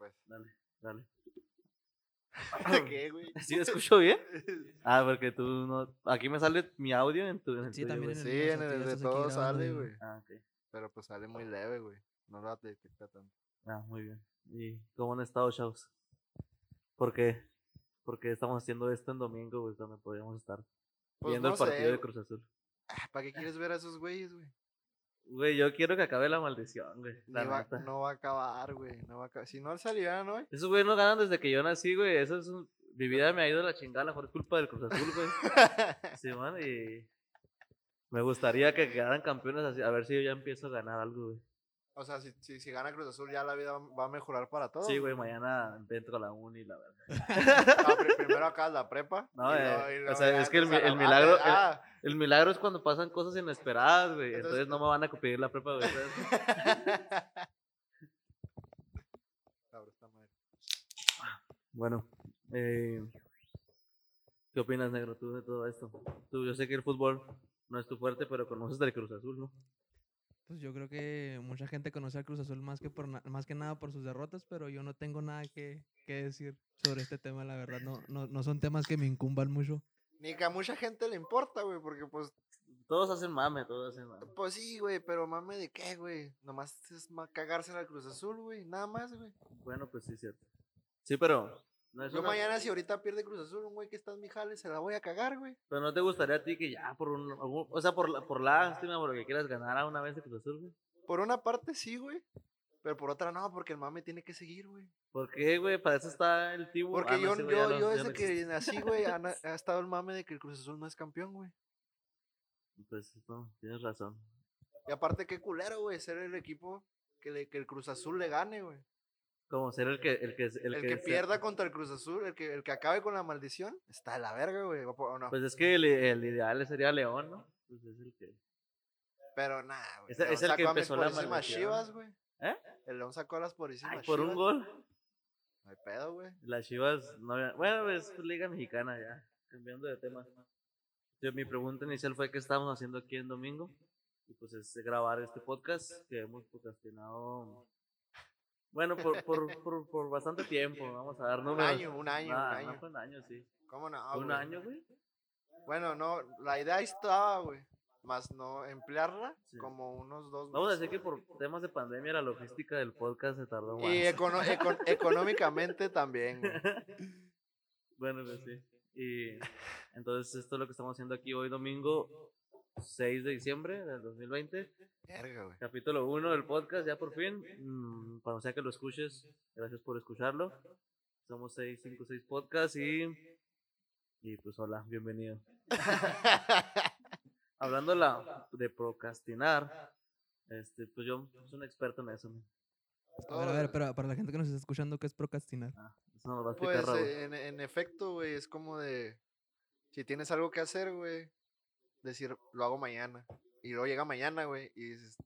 pues. Dale, dale. ¿Qué, güey? ¿Sí me escucho bien? Ah, porque tú no. Aquí me sale mi audio en tu. En el Sí, tuyo, también en el Sí, en el de todo grabando sale, güey. Ah, ok. Pero pues sale muy leve, güey. No lo detecta tanto. Ah, muy bien. ¿Y cómo han estado, chavos? ¿Por qué? Porque estamos haciendo esto en domingo, güey, donde podríamos estar Pues viendo no el partido sé, de Cruz Azul. Ah, ¿Para qué quieres ver a esos güeyes, güey? Güey, yo quiero que acabe la maldición, güey. La va- no va a acabar, güey. No va a acabar. Si no salieran hoy. Esos güey no ganan desde que yo nací, güey. Eso es un... Mi vida me ha ido a la chingada, a lo mejor es culpa del Cruz Azul, güey. Sí, man, y... Me gustaría que quedaran campeones así, a ver si yo ya empiezo a ganar algo, güey. O sea, si, si, si gana Cruz Azul, ya la vida va a mejorar para todos. Sí, güey, mañana a la uni, la verdad. Pri- primero acá la prepa. No, eh, luego- o sea, es que el milagro- ah, El milagro es cuando pasan cosas inesperadas, güey. Entonces- Entonces, no me van a pedir la prepa, güey. Bueno, eh, ¿qué opinas, negro, tú de todo esto? Tú, yo sé que el fútbol no es tu fuerte, pero conoces del Cruz Azul, ¿no? Pues yo creo que mucha gente conoce al Cruz Azul más que por na- más que nada por sus derrotas, pero yo no tengo nada que, que decir sobre este tema, la verdad. No, no, no son temas que me incumban mucho. Ni que a mucha gente le importa, güey, porque pues, Todos hacen mame, todos hacen mame. pues sí, güey, pero mame de qué, güey. Nomás es cagarse en el Cruz Azul, güey, nada más, güey. Bueno, pues sí, cierto. Sí, pero no es Yo una- mañana si ahorita pierde Cruz Azul, un güey que está en mi jale, se la voy a cagar, güey. Pero no te gustaría a ti que ya por un, algún- o sea, por la, por lástima, por lo que quieras ganar a una vez de Cruz Azul, güey. Por una parte sí, güey. Pero por otra no, porque el mame tiene que seguir, güey. ¿Por qué, güey? Para eso está el tibu. Porque Ah, no, yo, ese güey ya yo, no- yo ya desde que nací, güey, ha, na- ha estado el mame de que el Cruz Azul no es campeón, güey. Pues no, tienes razón. Y aparte, qué culero, güey, ser el equipo que, le- que el Cruz Azul le gane, güey. Como ser el que el que El, el, que, pierda contra el Cruz Azul, el que, el que acabe con la maldición, está de la verga, güey. Pues es que el, el ideal sería León, ¿no? Pues es el que Pero nada, güey. Es- el que empezó la maldición. chivas, güey. ¿Eh? El León sacó a las purísimas Ay, por un gol. No hay pedo, güey. Las Chivas no había- bueno, es liga mexicana ya, cambiando de tema. Yo, mi pregunta inicial fue qué estábamos haciendo aquí en domingo y pues es grabar este podcast que hemos procrastinado bueno, por, por, por, por bastante tiempo, vamos a dar Un números. año, un año, Nah, un año. No fue un año, sí. ¿Cómo no? ¿Un güey? año, güey? Bueno, no, la idea estaba, güey. Más no emplearla Sí. como unos dos Vamos a meses. decir que por temas de pandemia la logística del podcast se tardó más. Y econo- econ- económicamente también, güey. Bueno, pues sí. Y entonces esto es lo que estamos haciendo aquí hoy domingo 6 de diciembre del 2020. Verga, güey. Capítulo 1 del podcast, ya por fin. Mm, cuando sea que lo escuches, gracias por escucharlo. Somos 6, 5, 6 podcasts y... Y pues hola, bienvenido. Hablando la, de procrastinar, este, pues yo soy un experto en eso. man. A ver, a ver, pero para la gente que nos está escuchando, ¿qué es procrastinar? Ah, eso nos va a explicar Pues en, en efecto, güey, es como de. Si tienes algo que hacer, güey, decir, lo hago mañana. Y luego llega mañana, güey, y dices,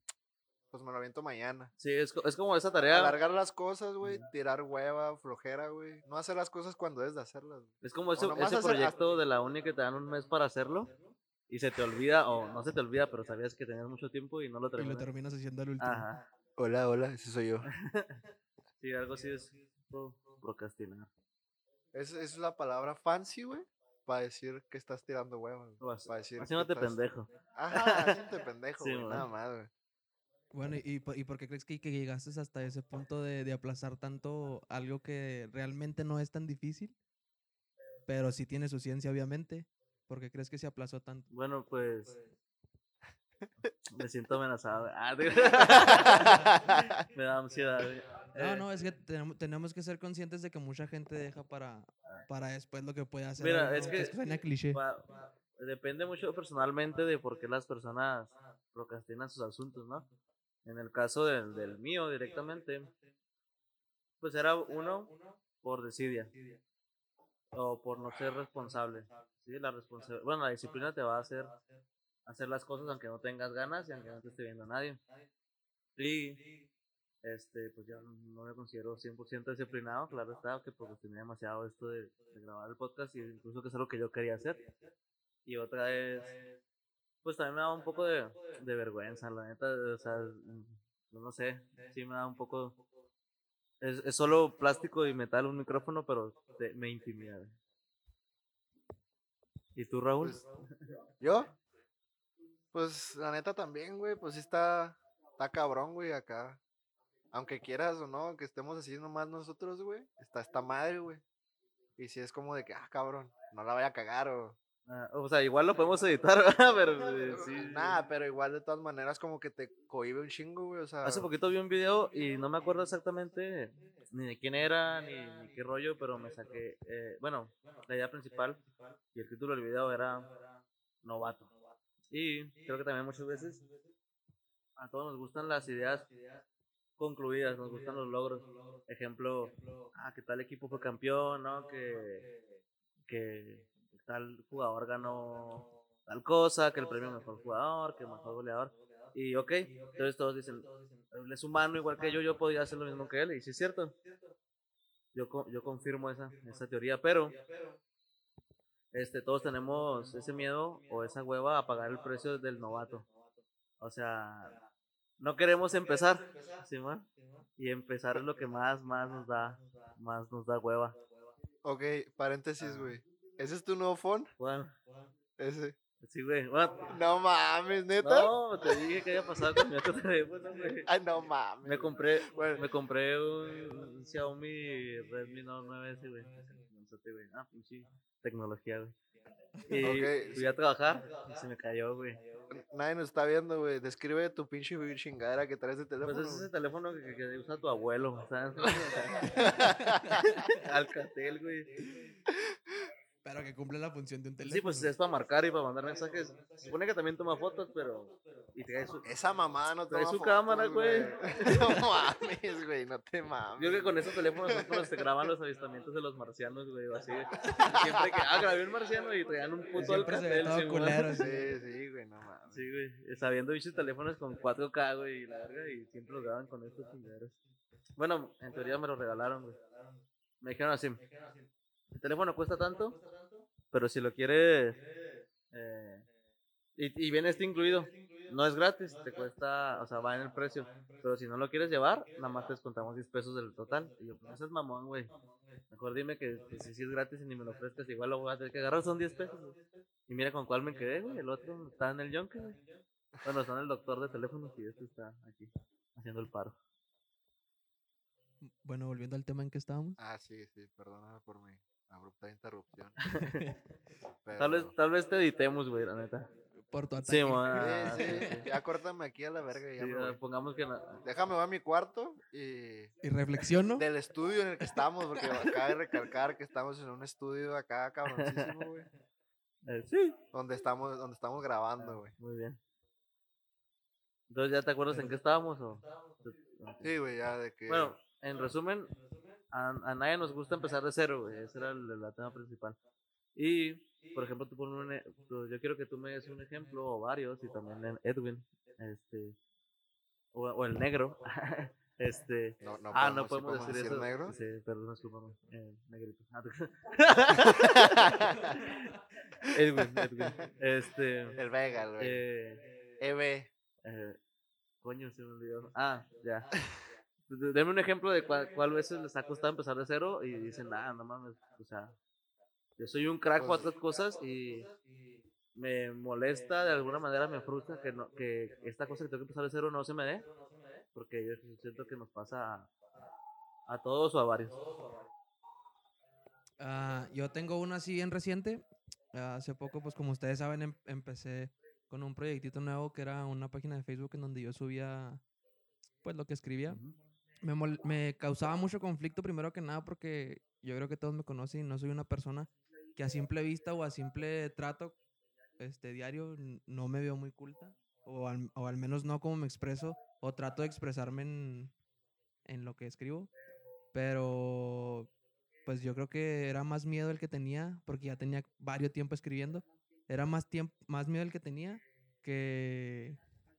pues me lo aviento mañana. Sí, es, es como esa tarea. Alargar las cosas, güey, tirar hueva, flojera, güey. No hacer las cosas cuando debes de hacerlas. Es como ese, ese hacer- proyecto de la uni que te dan un mes para hacerlo y se te olvida, o no se te olvida, pero sabías que tenías mucho tiempo y no lo Y lo terminas. terminas haciendo al último. Ajá. Hola, hola, ese soy yo. Sí, algo así es pro- procrastinar. Es, es la palabra fancy, güey, para decir que estás tirando haci- Para decir que Haciéndote estás- pendejo. Ajá, haciéndote pendejo, Sí, güey, nada más, güey. Bueno, ¿y, y por qué crees que, que llegaste hasta ese punto de, de aplazar tanto algo que realmente no es tan difícil? Pero sí tiene su ciencia, obviamente. ¿Por qué crees que se aplazó tanto? Bueno, pues. Me siento amenazado. Ah, digo- me da ansiedad. No, Eh, no, es que tenemos, tenemos que ser conscientes de que mucha gente deja para, para después lo que puede hacer. Mira, algo es que- cliché. depende mucho personalmente de por qué las personas procrastinan sus asuntos, ¿no? En el caso del, del mío directamente, pues era uno por desidia o por no ser responsable. ¿sí? La responsa- bueno, la disciplina te va a hacer hacer las cosas aunque no tengas ganas y aunque no te esté viendo nadie. Y este, pues yo no me considero 100% disciplinado, claro está, que procrastiné demasiado esto de, grabar el podcast y incluso que es algo que yo quería hacer. Y otra es, pues también me da un poco de, vergüenza, la neta, o sea, no sé, sí me da un poco Es, es solo plástico y metal, un micrófono, pero me intimida. ¿Y tú, Raúl? Pues, ¿Yo? Pues la neta también, güey, pues sí está, está cabrón, güey, acá. Aunque quieras o no, que estemos así nomás nosotros, güey, está esta madre, güey. Y si es como de que, ah, cabrón, no la vaya a cagar o... Ah, o sea, igual lo podemos editar, ¿verdad? pero eh, sí. Nada, pero igual de todas maneras como que te cohibe un chingo, güey, o sea... Hace poquito vi un video y no me acuerdo exactamente ni de quién era ni, ni qué rollo, pero me saqué. eh, bueno, la idea principal y el título del video era Novato. Y creo que también muchas veces a todos nos gustan las ideas concluidas, nos gustan los logros. Ejemplo, ah, que tal equipo fue campeón, ¿no? Que, que tal jugador ganó tal cosa, que el premio mejor jugador, que mejor goleador. Y ok, entonces todos dicen, él es humano igual que yo, yo podía hacer lo mismo que él, y sí es cierto. Yo, yo confirmo esa, esa teoría, pero este, todos tenemos ese miedo o esa hueva a pagar el precio del novato. O sea, no queremos empezar, ¿sí, man? Y empezar es lo que más, más nos da, más nos da hueva. Ok, paréntesis, güey. ¿Ese es tu nuevo phone? Bueno, Ese. sí, güey. No mames, neta. no, te dije que había pasado con mi otro teléfono, güey. Ay, no mames. Me compré, Bueno. me compré un, un Xiaomi Redmi Note 9S, güey. Ah, pinche tecnología, güey. Y fui a trabajar y se me cayó, güey. Nadie nos está viendo, güey. Describe tu pinche chingadera que traes de teléfono. Pues es ese teléfono que, que usa tu abuelo, ¿sabes? Alcatel, güey. Pero que cumple la función de un teléfono. Sí, pues es para marcar y para mandar mensajes. Se supone que también toma fotos, pero. Y trae su. Esa mamá no Trae toma su fotos, cámara, güey. No mames, güey. No te mames. Yo creo que con esos teléfonos son cuando se graban los avistamientos de los marcianos, güey, o así. Siempre que, ah, grabé un marciano y traían un puto Alcatel, culero. Sí, sí, güey, no mames. Sí, güey, sabiendo bichos teléfonos con 4K, güey, y la verga, y siempre los graban con estos chingaderos. Bueno, en teoría me lo regalaron, güey. Me dijeron así, el teléfono cuesta tanto, pero si lo quieres, eh, y, y viene este incluido, no es gratis, te cuesta, o sea, va en el precio, pero si no lo quieres llevar, nada más te descontamos 10 pesos del total. Y yo, pues, eso es mamón, güey. Mejor dime que, que si, si es gratis y ni me lo ofrezcas, igual lo voy a tener que agarrar, son 10 pesos. Y mira con cuál me quedé, güey. El otro está en el yonke, güey. Bueno, está en el doctor de teléfonos y este está aquí, haciendo el paro. Bueno, volviendo al tema en que estábamos. Ah, sí, sí, perdóname por mi abrupta interrupción. Tal vez, tal vez te editemos, güey, la neta. Por tu ataque. Sí, man. Sí, ya córtame aquí a la verga. y Ya Sí, me ah, pongamos que. na- Déjame voy a mi cuarto y Y reflexiono. del estudio en el que estamos, porque acaba de recalcar que estamos en un estudio acá cabroncísimo, güey. eh, sí. Donde estamos, donde estamos grabando, güey. Muy bien. Entonces, ¿ya te acuerdas en qué estábamos? O? Sí, güey, ya de que. Bueno, en resumen, a, a nadie nos gusta empezar de cero, güey. Ese era el, el tema principal. Y, por ejemplo, tú un, e- tú- yo quiero que tú me des un ejemplo o varios, y también Edwin, este, o, o el negro, este. no, no ah, no sí podemos decir, eso. negro. Sí, perdón, discúlpame. Eh, negrito. Ah, Edwin, Edwin. Este. El Vega, el Vega. Eh, EB. eh, coño, se me olvidó. Ah, ya. D- Deme un ejemplo de cuál, cuál veces les ha costado empezar de cero y dicen, ah, no mames, o sea, yo soy un crack para Pues- otras cosas y me molesta, de alguna manera me frustra que, no, que esta cosa que tengo que empezar de cero no se me dé, porque yo siento que nos pasa a, a todos o a varios. Ah, yo tengo una así bien reciente. Ah, hace poco, pues como ustedes saben, em- empecé con un proyectito nuevo que era una página de Facebook en donde yo subía pues lo que escribía. Me, me causaba mucho conflicto primero que nada porque yo creo que todos me conocen y no soy una persona que a simple vista o a simple trato este diario no me veo muy culta o al, o al menos no como me expreso o trato de expresarme en, en lo que escribo. Pero pues yo creo que era más miedo el que tenía porque ya tenía varios tiempo escribiendo. Era más tiempo, más miedo el que tenía que,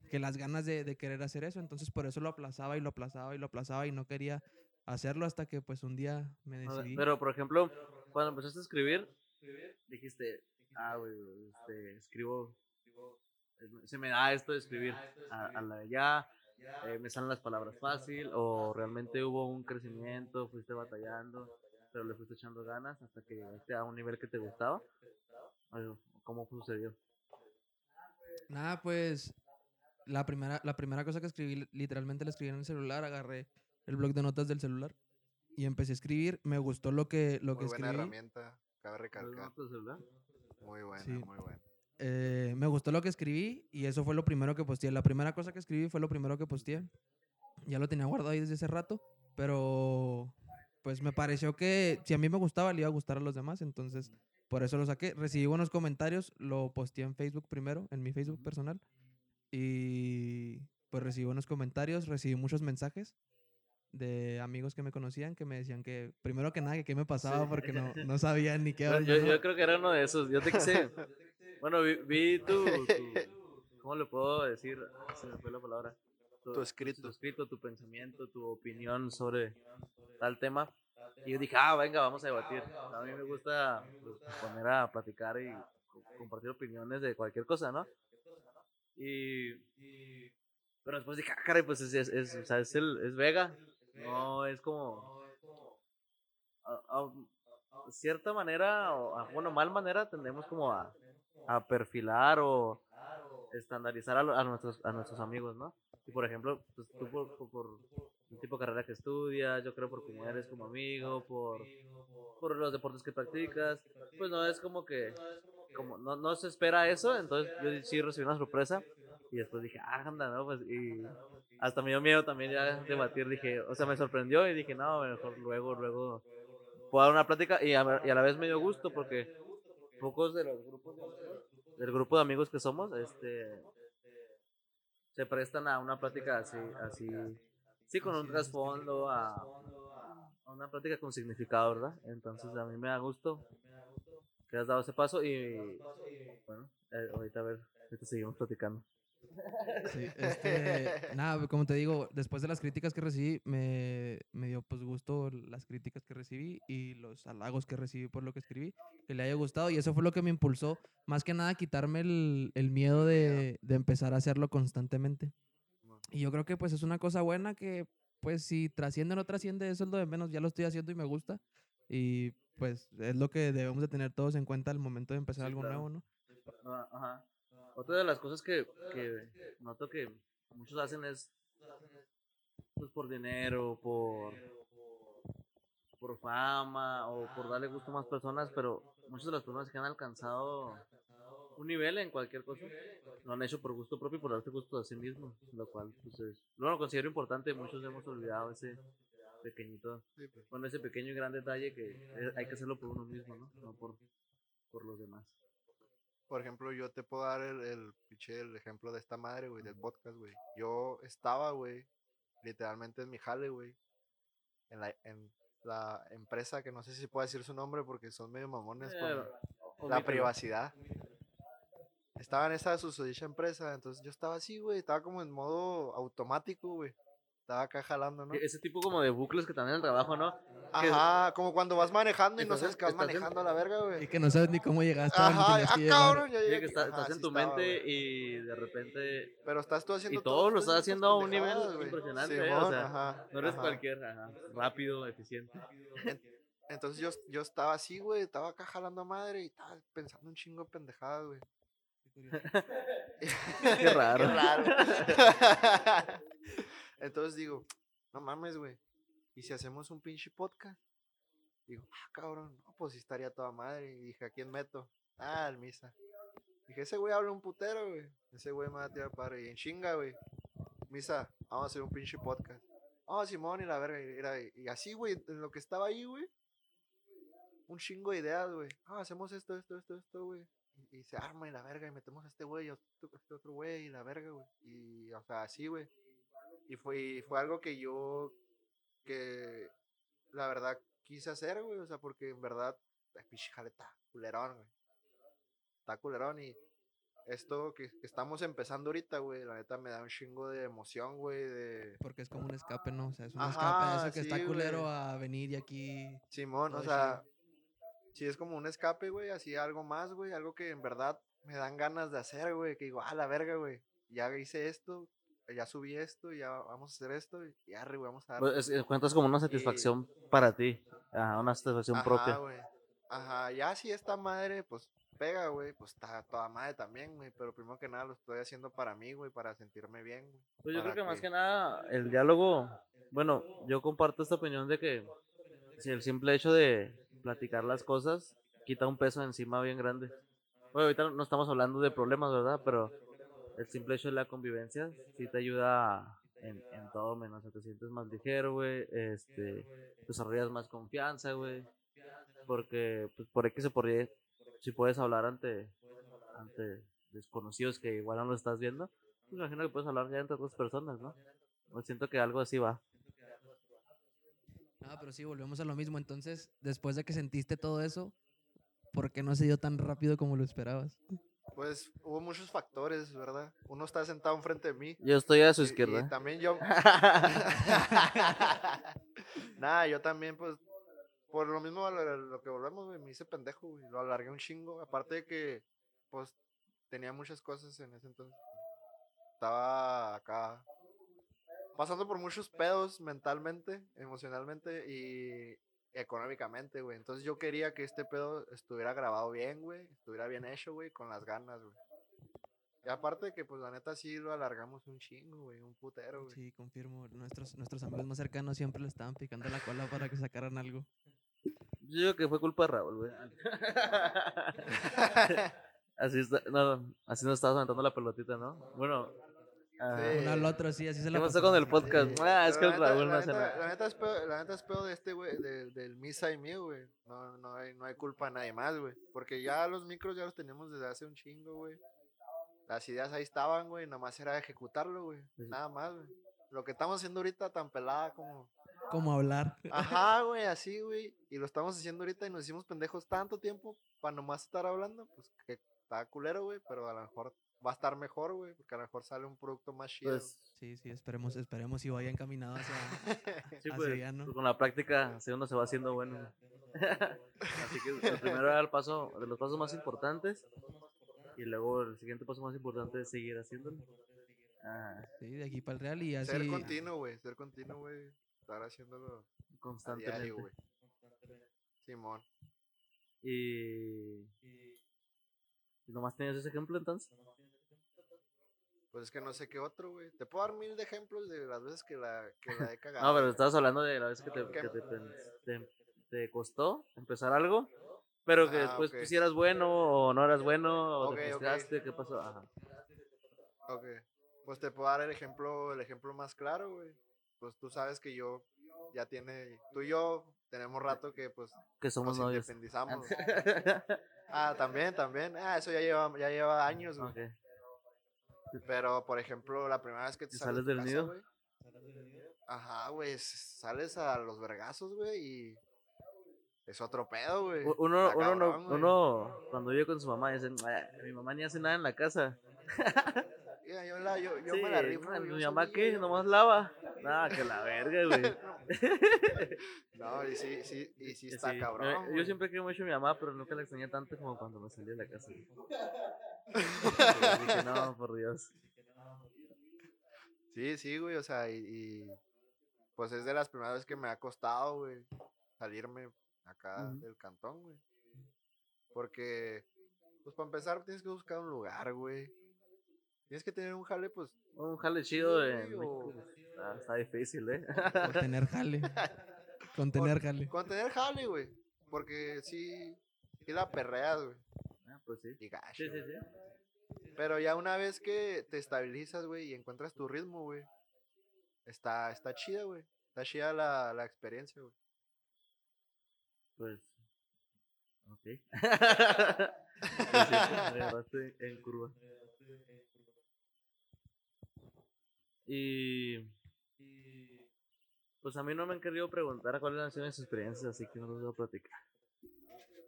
que las ganas de, de querer hacer eso. Entonces por eso lo aplazaba y lo aplazaba y lo aplazaba y no quería hacerlo hasta que pues un día me A ver, decidí. Pero, por ejemplo, cuando empezaste a escribir, dijiste, ah, güey, este, escribo, es- se me da esto de escribir a, a la de ya, eh, me salen las palabras fácil o realmente hubo un crecimiento, fuiste batallando, pero le fuiste echando ganas hasta que llegaste a un nivel que te gustaba. ¿Cómo sucedió? Nada, pues la primera, la primera cosa que escribí, li- literalmente la escribí en el celular, agarré el blog de notas del celular y empecé a escribir. Me gustó lo que, lo Muy que buena escribí. herramienta, cabe ¿Los recalcar. notas del celular? Muy buena, Sí. muy buena. Eh, me gustó lo que escribí y eso fue lo primero que posteé. La primera cosa que escribí fue lo primero que posteé. Ya lo tenía guardado ahí desde hace rato, pero pues me pareció que si a mí me gustaba, le iba a gustar a los demás, entonces por eso lo saqué. Recibí buenos comentarios, lo posteé en Facebook primero, en mi Facebook personal, y pues recibí buenos comentarios, recibí muchos mensajes de amigos que me conocían que me decían que primero que nada que qué me pasaba Sí. porque no, no sabían ni qué onda, yo, yo creo que era uno de esos. Yo te quise. Bueno, vi, vi tu, tu- ¿Cómo le puedo decir? Se me fue la palabra. Tu escrito. Tu escrito, tu pensamiento, tu opinión sobre tal tema. Y yo dije, ah, venga, vamos a debatir. A mí me gusta pues, poner a platicar y co- compartir opiniones de cualquier cosa, ¿no? Y. Pero después dije, ah, caray, pues es, es, es, o sea, es, el, es Vega. No, es como. a- a- cierta manera, o a, bueno, mal manera, tendemos como a, a perfilar o estandarizar a, a nuestros, a nuestros amigos, ¿no? Y por ejemplo, pues, tú por, por, por el tipo de carrera que estudias, yo creo por cómo eres como amigo, por, por los deportes que practicas, pues no es como que, como no, se espera eso, entonces yo sí recibí una sorpresa y después dije, ah, anda, ¿no? Pues y hasta me dio miedo también ya debatir, dije, o sea, me sorprendió y dije, no, mejor luego, luego puedo dar una plática y a, la vez me dio gusto porque pocos de los grupos del grupo de amigos que somos, este se prestan a una plática así, así, sí, con un trasfondo, a una plática con significado, ¿verdad? Entonces a mí me da gusto que has dado ese paso y bueno, eh, ahorita a ver, ahorita seguimos platicando. Sí, este, nada, como te digo, después de las críticas que recibí, me, me dio pues gusto las críticas que recibí y los halagos que recibí por lo que escribí, que le haya gustado y eso fue lo que me impulsó, más que nada, a quitarme el, el miedo de, de empezar a hacerlo constantemente. Y yo creo que pues es una cosa buena que pues si trasciende o no trasciende, eso es lo de menos, ya lo estoy haciendo y me gusta y pues es lo que debemos de tener todos en cuenta al momento de empezar Sí, algo claro. nuevo, ¿no? Ajá. Otra de las cosas que, que noto que muchos hacen es pues, por dinero, por, por fama o por darle gusto a más personas, pero muchas de las personas que han alcanzado un nivel en cualquier cosa lo han hecho por gusto propio y por darte gusto a sí mismo, lo cual pues es, no lo considero importante, muchos hemos olvidado ese pequeñito, pues. bueno, ese pequeño y gran detalle que eh, hay que hacerlo por uno mismo, ¿no? No por, por los demás. Por ejemplo, yo te puedo dar el, el, el ejemplo de esta madre, güey, del podcast, güey. Yo estaba, güey, literalmente en mi jale, güey. En la, en la empresa, que no sé si puedo decir su nombre porque son medio mamones con Eh, la privacidad. Estaba en esa susodicha empresa, entonces yo estaba así, güey. Estaba como en modo automático, güey. Estaba acá jalando, ¿no? Ese tipo como de bucles que también en el trabajo, ¿no? que- Ajá, como cuando vas manejando y no sabes que vas manejando a la verga, Y güey. que no sabes ni cómo llegaste. Ajá, ah, cabrón, ya llegué que aquí. está- Ajá, estás en tu estaba, mente y de repente Pero estás tú haciendo Y todo lo estás haciendo a un nivel impresionante, ¿eh? O sea, ajá, no eres ajá. cualquier, ajá, rápido, eficiente. Entonces yo, yo estaba así, güey, estaba acá jalando a madre y estaba pensando un chingo de pendejadas, güey. Qué raro. Entonces digo, no mames, güey. ¿Y si hacemos un pinche podcast? Digo, ah, cabrón, no, pues estaría toda madre. Y dije, ¿a quién meto? Ah, al Misa. Dije, ese güey habla un putero, güey. Ese güey me va a tirar padre. Y en chinga, güey. Misa, vamos a hacer un pinche podcast. Oh, Simón y la verga. Y, era- y así, güey, en lo que estaba ahí, güey. Un chingo de ideas, güey. Ah, hacemos esto, esto, esto, esto, güey. Y, y se arma y la verga. Y metemos a este güey, y a este otro güey y la verga, güey. Y, o sea, así, güey. Y fue, fue algo que yo, que la verdad quise hacer, güey. O sea, porque en verdad, ay, pinche jale está culerón, güey. Está culerón y esto que, que estamos empezando ahorita, güey, la neta me da un chingo de emoción, güey, de... Porque es como un escape, ¿no? O sea, es un Ajá, escape. Eso que sí, está culero güey. a venir y aquí. Simón, o sea, sí es como un escape, güey, así algo más, güey, algo que en verdad me dan ganas de hacer, güey, que digo, ah, la verga, güey, ya hice esto, ya subí esto, ya vamos a hacer esto, y ya, güey, vamos a dar. Pues, es- eh, cuentas como una satisfacción para ti. Ajá, una satisfacción propia. Ajá, ya si esta madre, pues pega, güey, pues está toda madre también, güey. Pero primero que nada lo estoy haciendo para mí, güey, para sentirme bien, güey. Pues yo creo que más que nada el diálogo, bueno, yo comparto esta opinión de que si el simple hecho de platicar las cosas quita un peso encima bien grande. Bueno, ahorita no estamos hablando de problemas, ¿verdad? Pero el simple hecho de la convivencia sí te ayuda en, todo menos, te sientes más ligero, güey, este, desarrollas más confianza, güey, porque pues por X o por Y, si puedes hablar ante, ante desconocidos que igual no lo estás viendo, pues imagino que puedes hablar ya entre otras personas, ¿no? Pues siento que algo así va. Ah, pero sí, volvemos a lo mismo. Entonces, después de que sentiste todo eso, ¿por qué no se dio tan rápido como lo esperabas? Pues hubo muchos factores, ¿verdad? Uno está sentado enfrente de mí. Yo estoy a su y- Y, izquierda. también yo. Nada, yo también, pues. Por lo mismo lo, lo que volvemos, güey, me hice pendejo, güey. Lo alargué un chingo. Aparte de que, pues, tenía muchas cosas en ese entonces. Estaba acá. Pasando por muchos pedos mentalmente, emocionalmente y económicamente, güey. Entonces yo quería que este pedo estuviera grabado bien, güey. Estuviera bien hecho, güey, con las ganas, güey. Y aparte de que, pues, la neta sí lo alargamos un chingo, güey. Un putero, güey. Sí, confirmo. Nuestros, nuestros amigos más cercanos siempre le estaban picando la cola para que sacaran algo. Yo digo que fue culpa de Raúl, güey. así está, no, no, así nos estabas aventando la pelotita, ¿no? Bueno, Sí. Uno al otro, sí, así se ¿qué la pasó pasamos. con el podcast? Sí. Ah, es que el la neta- Raúl no la hace nada. La neta es pedo, la neta es pedo de este, güey, del, del Misa y mío, güey. No, no, hay, no hay culpa de nadie más, güey. Porque ya los micros ya los teníamos desde hace un chingo, güey. Las ideas ahí estaban, güey. Nomás era ejecutarlo, güey. Sí. Nada más, güey. Lo que estamos haciendo ahorita tan pelada como... Como hablar. Ajá, güey, así, güey. Y lo estamos haciendo ahorita y nos hicimos pendejos tanto tiempo para nomás estar hablando. Pues que está culero, güey. Pero a lo mejor va a estar mejor, güey. Porque a lo mejor sale un producto más chido. Pues, Sí, sí, esperemos, esperemos y vaya encaminado hacia... sí, pues, pues, con la práctica, así uno se va haciendo bueno. Así que el primero era el paso, de los pasos más importantes. Y luego el siguiente paso más importante es seguir haciéndolo. Ah, Sí, de aquí para el Real y así... Ser continuo, güey. Ser continuo, güey. Estar haciéndolo constantemente. güey. Simón. Y. ¿Y nomás tenías ese ejemplo entonces? Pues es que no sé qué otro, güey. Te puedo dar mil de ejemplos de las veces que la, que la he cagado. No, pero estabas hablando de la vez que te, que te, te- te costó empezar algo, pero que Ah, después ok. pues, si eras bueno o no eras bueno, o Ok, te frustraste, ¿qué pasó? Ajá. Ok. Pues te puedo dar el ejemplo, el ejemplo más claro, güey. Pues tú sabes que yo ya tiene, tú y yo tenemos rato que pues Que somos nos novios. independizamos. ah, también, también. Ah, eso ya lleva, ya lleva años, güey. Pero, por ejemplo, la primera vez que te ¿Y sales, sales de del casa, nido? güey, Ajá, güey. Sales a los vergazos, güey, y es otro pedo, güey. Uno, uno, no- uno cuando vive con su mamá dice, "Ah, mi mamá ni hace nada en la casa. Mira, yo, la, yo, yo Sí, me la rifo. güey, mi yo mamá que nomás lava. Nada, que la verga, güey. No, y sí, sí, y sí está sí, cabrón. yo- Yo siempre quiero mucho a mi mamá, pero nunca la extrañé tanto como cuando me salí de la casa. güey. Dije, no, por Dios. Sí, sí, güey, o sea, y, y, pues es de las primeras veces que me ha costado, güey, salirme acá del cantón, güey. Porque, pues para empezar tienes que buscar un lugar, güey. Tienes que tener un jale, pues, Un jale chido Sí, en güey, México, o- está, está difícil, ¿eh? Con tener jale. Con tener jale. con tener jale, güey. Porque sí, sí la perreas, güey. Ah, pues sí. Y gacho, Sí, sí, sí. Pero ya una vez que te estabilizas, güey, y encuentras tu ritmo, güey, está, está chida, güey. Está chida la, la experiencia, güey. Pues. Ok. Pues me agarraste en curva. Y. Pues a mí no me han querido preguntar cuáles han sido mis experiencias, así que no los voy a platicar.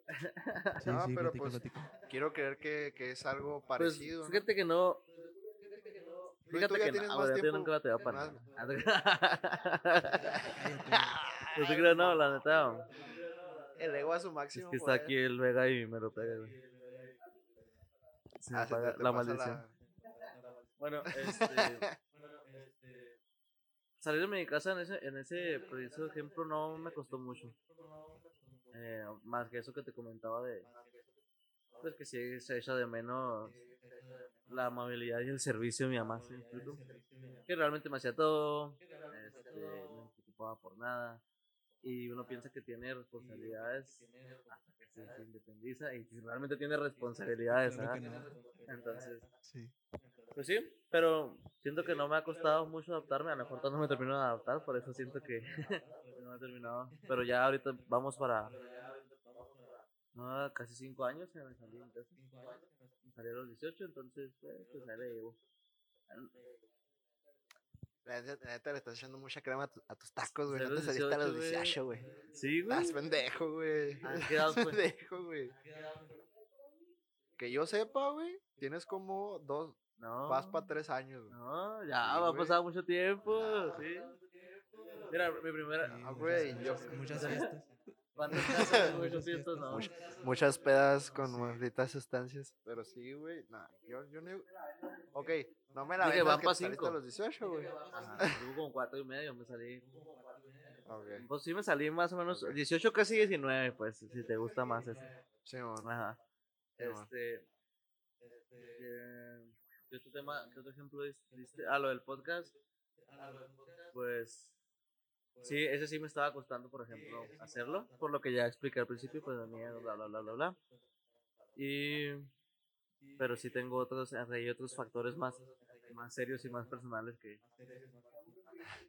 Sí, No, sí, pero platico, pues, platico. Quiero creer que, que es algo Pues parecido, ¿no? fíjate que no. Fíjate que no, güey, yo tiempo nunca la te voy a parar. No te creo, no, la neta. El ego a su Es máximo. que está aquí el Vega y me lo pega, güey. Se me Ah, apaga te la maldición. Bueno, este. salir de mi casa en ese, en ese preciso ejemplo no me costó mucho. Eh, más que eso que te comentaba de, pues que sí se echa de menos la amabilidad y el servicio de mi mamá, ¿sí? Que realmente me hacía todo, este, no me preocupaba por nada. Y uno piensa que tiene responsabilidades hasta que se, independiza y realmente tiene responsabilidades, no. Entonces, Sí. Pues sí, pero siento que no me ha costado mucho adaptarme. A lo mejor no me termino de adaptar, por eso siento que no he terminado. Pero ya ahorita vamos para no, casi 5 años que me salí. Me a los 18, entonces pues, pues ahí le llevo. La neta, le estás echando mucha crema a, tu- a tus tacos, güey. No te saliste a los 18, güey. 18, güey. Sí, güey. Estás pendejo, güey. Ah, ¿qué edad Estás pendejo, güey. Que yo sepa, güey, tienes como dos, No. vas para tres años, güey. No, ya Sí, va a pasar mucho tiempo, sí. Mira, mi primera. Sí, Ah, muchas- güey, yo- muchas- Muchas fiestas. ¿Cuántas casas muchos Muchas fiestas? No. Muchas pedas con malditas sustancias. Pero sí, güey. Nah, yo, yo no. Ok, no me la Dije, vendas van que pa' te saliste cinco. a los 18, güey. Ajá, tuvo como cuatro y medio, me salí. Ok, Pues sí, me salí más o menos. Ok. 18, casi 19, pues, si te gusta más eso. sí, mon. Ajá. Sí, man. Este. eh, ¿Qué otro tema, qué otro ejemplo dis- diste? Ah, lo del podcast. Pues. Sí, ese sí me estaba costando, por ejemplo, hacerlo. Por lo que ya expliqué al principio, pues miedo, bla, bla, bla, bla, bla. Y. Pero sí tengo otros, hay otros factores más, más serios y más personales que.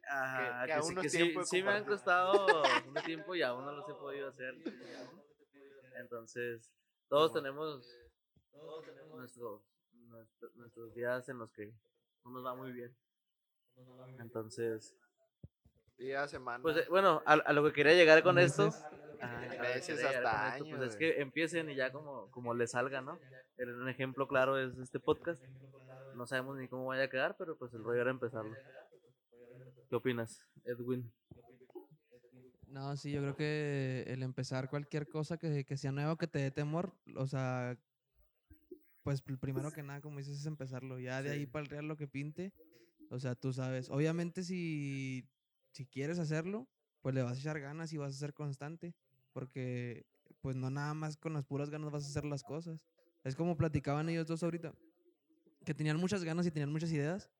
Ajá, que que, aún sí, que sí, sí me han costado un tiempo y aún no los he podido hacer. Entonces, todos tenemos nuestros, nuestro- nuestros días en los que no nos va muy bien. Entonces, Día, semana. pues eh, bueno, a, a lo que quería llegar con esto. Meses. ajá, a lo que Meses hasta con esto, años, Pues es que empiecen y ya como, como les salga, ¿no? El- Un ejemplo claro es este podcast. No sabemos ni cómo vaya a quedar, pero pues el rollo era empezarlo. ¿Qué opinas, Edwin? No, sí, yo creo que el empezar cualquier cosa que, que sea nuevo, que te dé temor, o sea, pues pr- primero que nada, como dices, es empezarlo. Ya de ahí Sí. para el real lo que pinte, o sea, tú sabes. Obviamente si, si quieres hacerlo, pues le vas a echar ganas y vas a ser constante, porque pues no nada más con las puras ganas vas a hacer las cosas. Es como platicaban ellos dos ahorita, que tenían muchas ganas y tenían muchas ideas,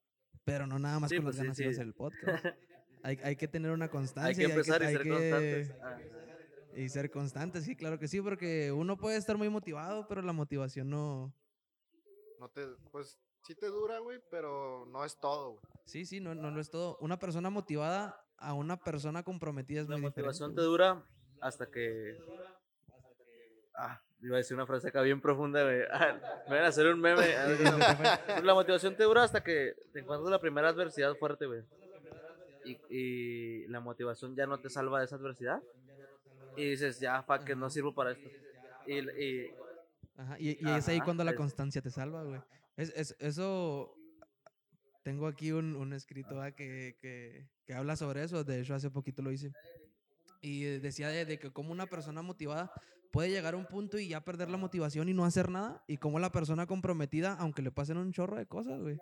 pero no nada más Sí, con pues las sí, ganas iba a sí. hacer el podcast. Hay, hay que tener una constancia. Hay que y empezar y hay ser que- constantes. Ajá. y ser constante, sí, claro que sí, porque uno puede estar muy motivado, pero la motivación no. No te, pues sí te dura, güey, pero no es todo, güey. Sí, sí, no, no lo es todo. Una persona motivada a una persona comprometida es La muy motivación te dura hasta que. Ah, iba a decir una frase acá bien profunda, güey. Ah, me van a hacer un meme. La motivación te dura hasta que te encuentras la primera adversidad fuerte, güey. Y, y la motivación ya no te salva de esa adversidad. Y dices, ya, fuck, que no sirvo para esto. Y, y Ajá, y, y es ahí cuando la es- constancia te salva, güey. Es, es- eso. Tengo aquí un, un escrito ah, que, que, que habla sobre eso. De hecho, hace poquito lo hice. Y eh, decía de, de que como una persona motivada puede llegar a un punto y ya perder la motivación y no hacer nada. Y como la persona comprometida, aunque le pasen un chorro de cosas, güey.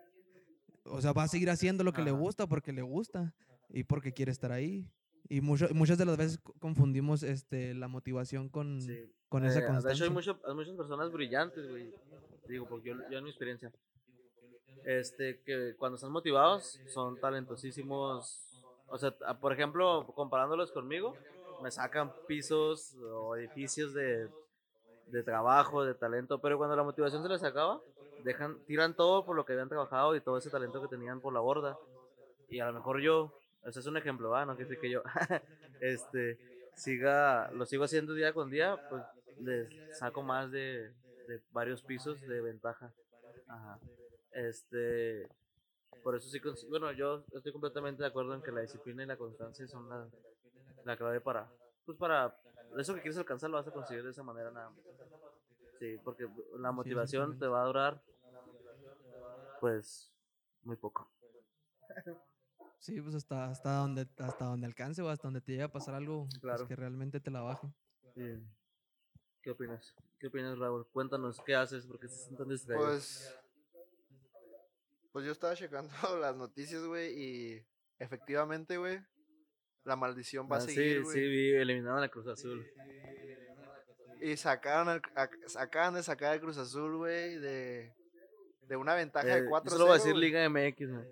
O sea, va a seguir haciendo lo que le gusta porque le gusta y porque quiere estar ahí. Y mucho- muchas de las veces co- confundimos este, la motivación con, sí. con esa Eh, De hecho, constancia. hay, mucho- hay muchas personas brillantes, güey. Digo, porque yo, yo en mi experiencia. Este, que cuando están motivados son talentosísimos. O sea, a- por ejemplo, comparándolos conmigo, me sacan pisos o edificios de, de trabajo, de talento, pero cuando la motivación se les acaba, dejan, tiran todo por lo que habían trabajado y todo ese talento que tenían por la borda. Y a lo mejor yo, ese es un ejemplo, ¿va? no quiere decir que yo, este, siga, lo sigo haciendo día con día, pues les saco más de, de varios pisos de ventaja. Ajá. Este, por eso sí, bueno, yo estoy completamente de acuerdo en que la disciplina y la constancia son la, la clave para, pues para, eso que quieres alcanzar lo vas a conseguir de esa manera nada más. Sí, porque la motivación te va a durar, pues, muy poco. Sí, pues hasta, hasta, donde, hasta donde alcance o hasta donde te llegue a pasar algo pues, que realmente te la baje. Sí. ¿Qué opinas? ¿Qué opinas, Raúl? Cuéntanos, ¿qué haces? Porque estás tan distraído. Pues. Pues yo estaba checando las noticias, güey, y efectivamente, güey, la maldición va a Ah, sí, seguir, sí, güey. vi, eliminaron a Cruz Azul. Y sacaron al- a- acaban de sacar el Cruz Azul, güey, de, de una ventaja Eh, de yo 4 solo voy a decir Liga MX, güey.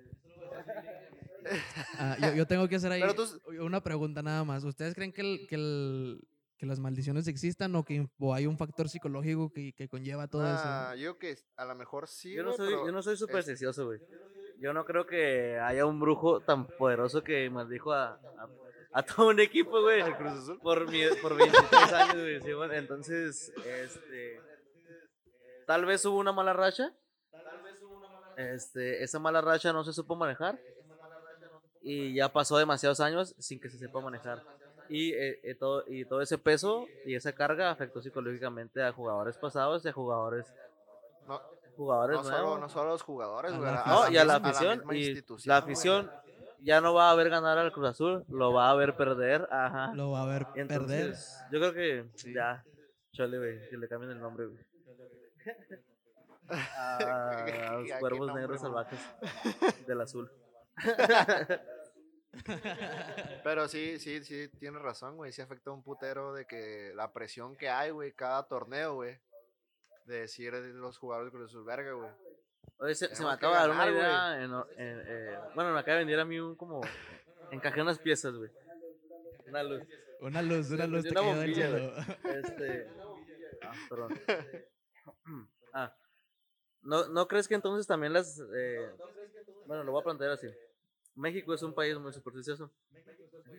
Ah, yo, yo tengo que hacer ahí tú- una pregunta nada más. ¿Ustedes creen que, el- que, el- que las maldiciones existan o que o hay un factor psicológico que, que conlleva todo Ah, yo que a lo mejor sí, Yo no soy, pero yo no soy supersticioso, güey. Yo no creo que haya un brujo tan poderoso que maldijo a, a, a todo un equipo, güey. ¿El Cruz Azul? Por, mi, por 23 años, güey. sí, bueno, entonces, este. Tal vez hubo una mala racha. Este, esa mala racha no se supo manejar. Y ya pasó demasiados años sin que se sepa manejar. Y, eh, eh, todo, y todo ese peso y esa carga afectó psicológicamente a jugadores pasados y a jugadores, No, jugadores no, solo, nuevos. no solo a los jugadores, A la a- No, y a la afición. misma y institución, la afición ya no va a ver ganar al Cruz Azul, lo va a ver perder. Ajá. Lo va a ver Y perder. entonces, yo creo que ya, chale, güey, que le cambien el nombre, güey. A, a los ¿A cuervos negros salvajes del azul. Pero sí, sí, sí, tienes razón, güey. Sí afecta un putero de que la presión que hay, güey, cada torneo, güey. De decir de los jugadores de Cruz Azul, verga, güey. Oye, se, se me acaba de dar una ganar, idea. en o- en, eh, bueno, me acaba de venir a mí un como. Encajé unas piezas, güey. Una luz. Una luz, una luz una del bombilla, cielo. Este. Ah, perdón. Ah. ¿No, ¿No crees que entonces también las. eh, bueno, lo voy a plantear así. México es un país muy supersticioso.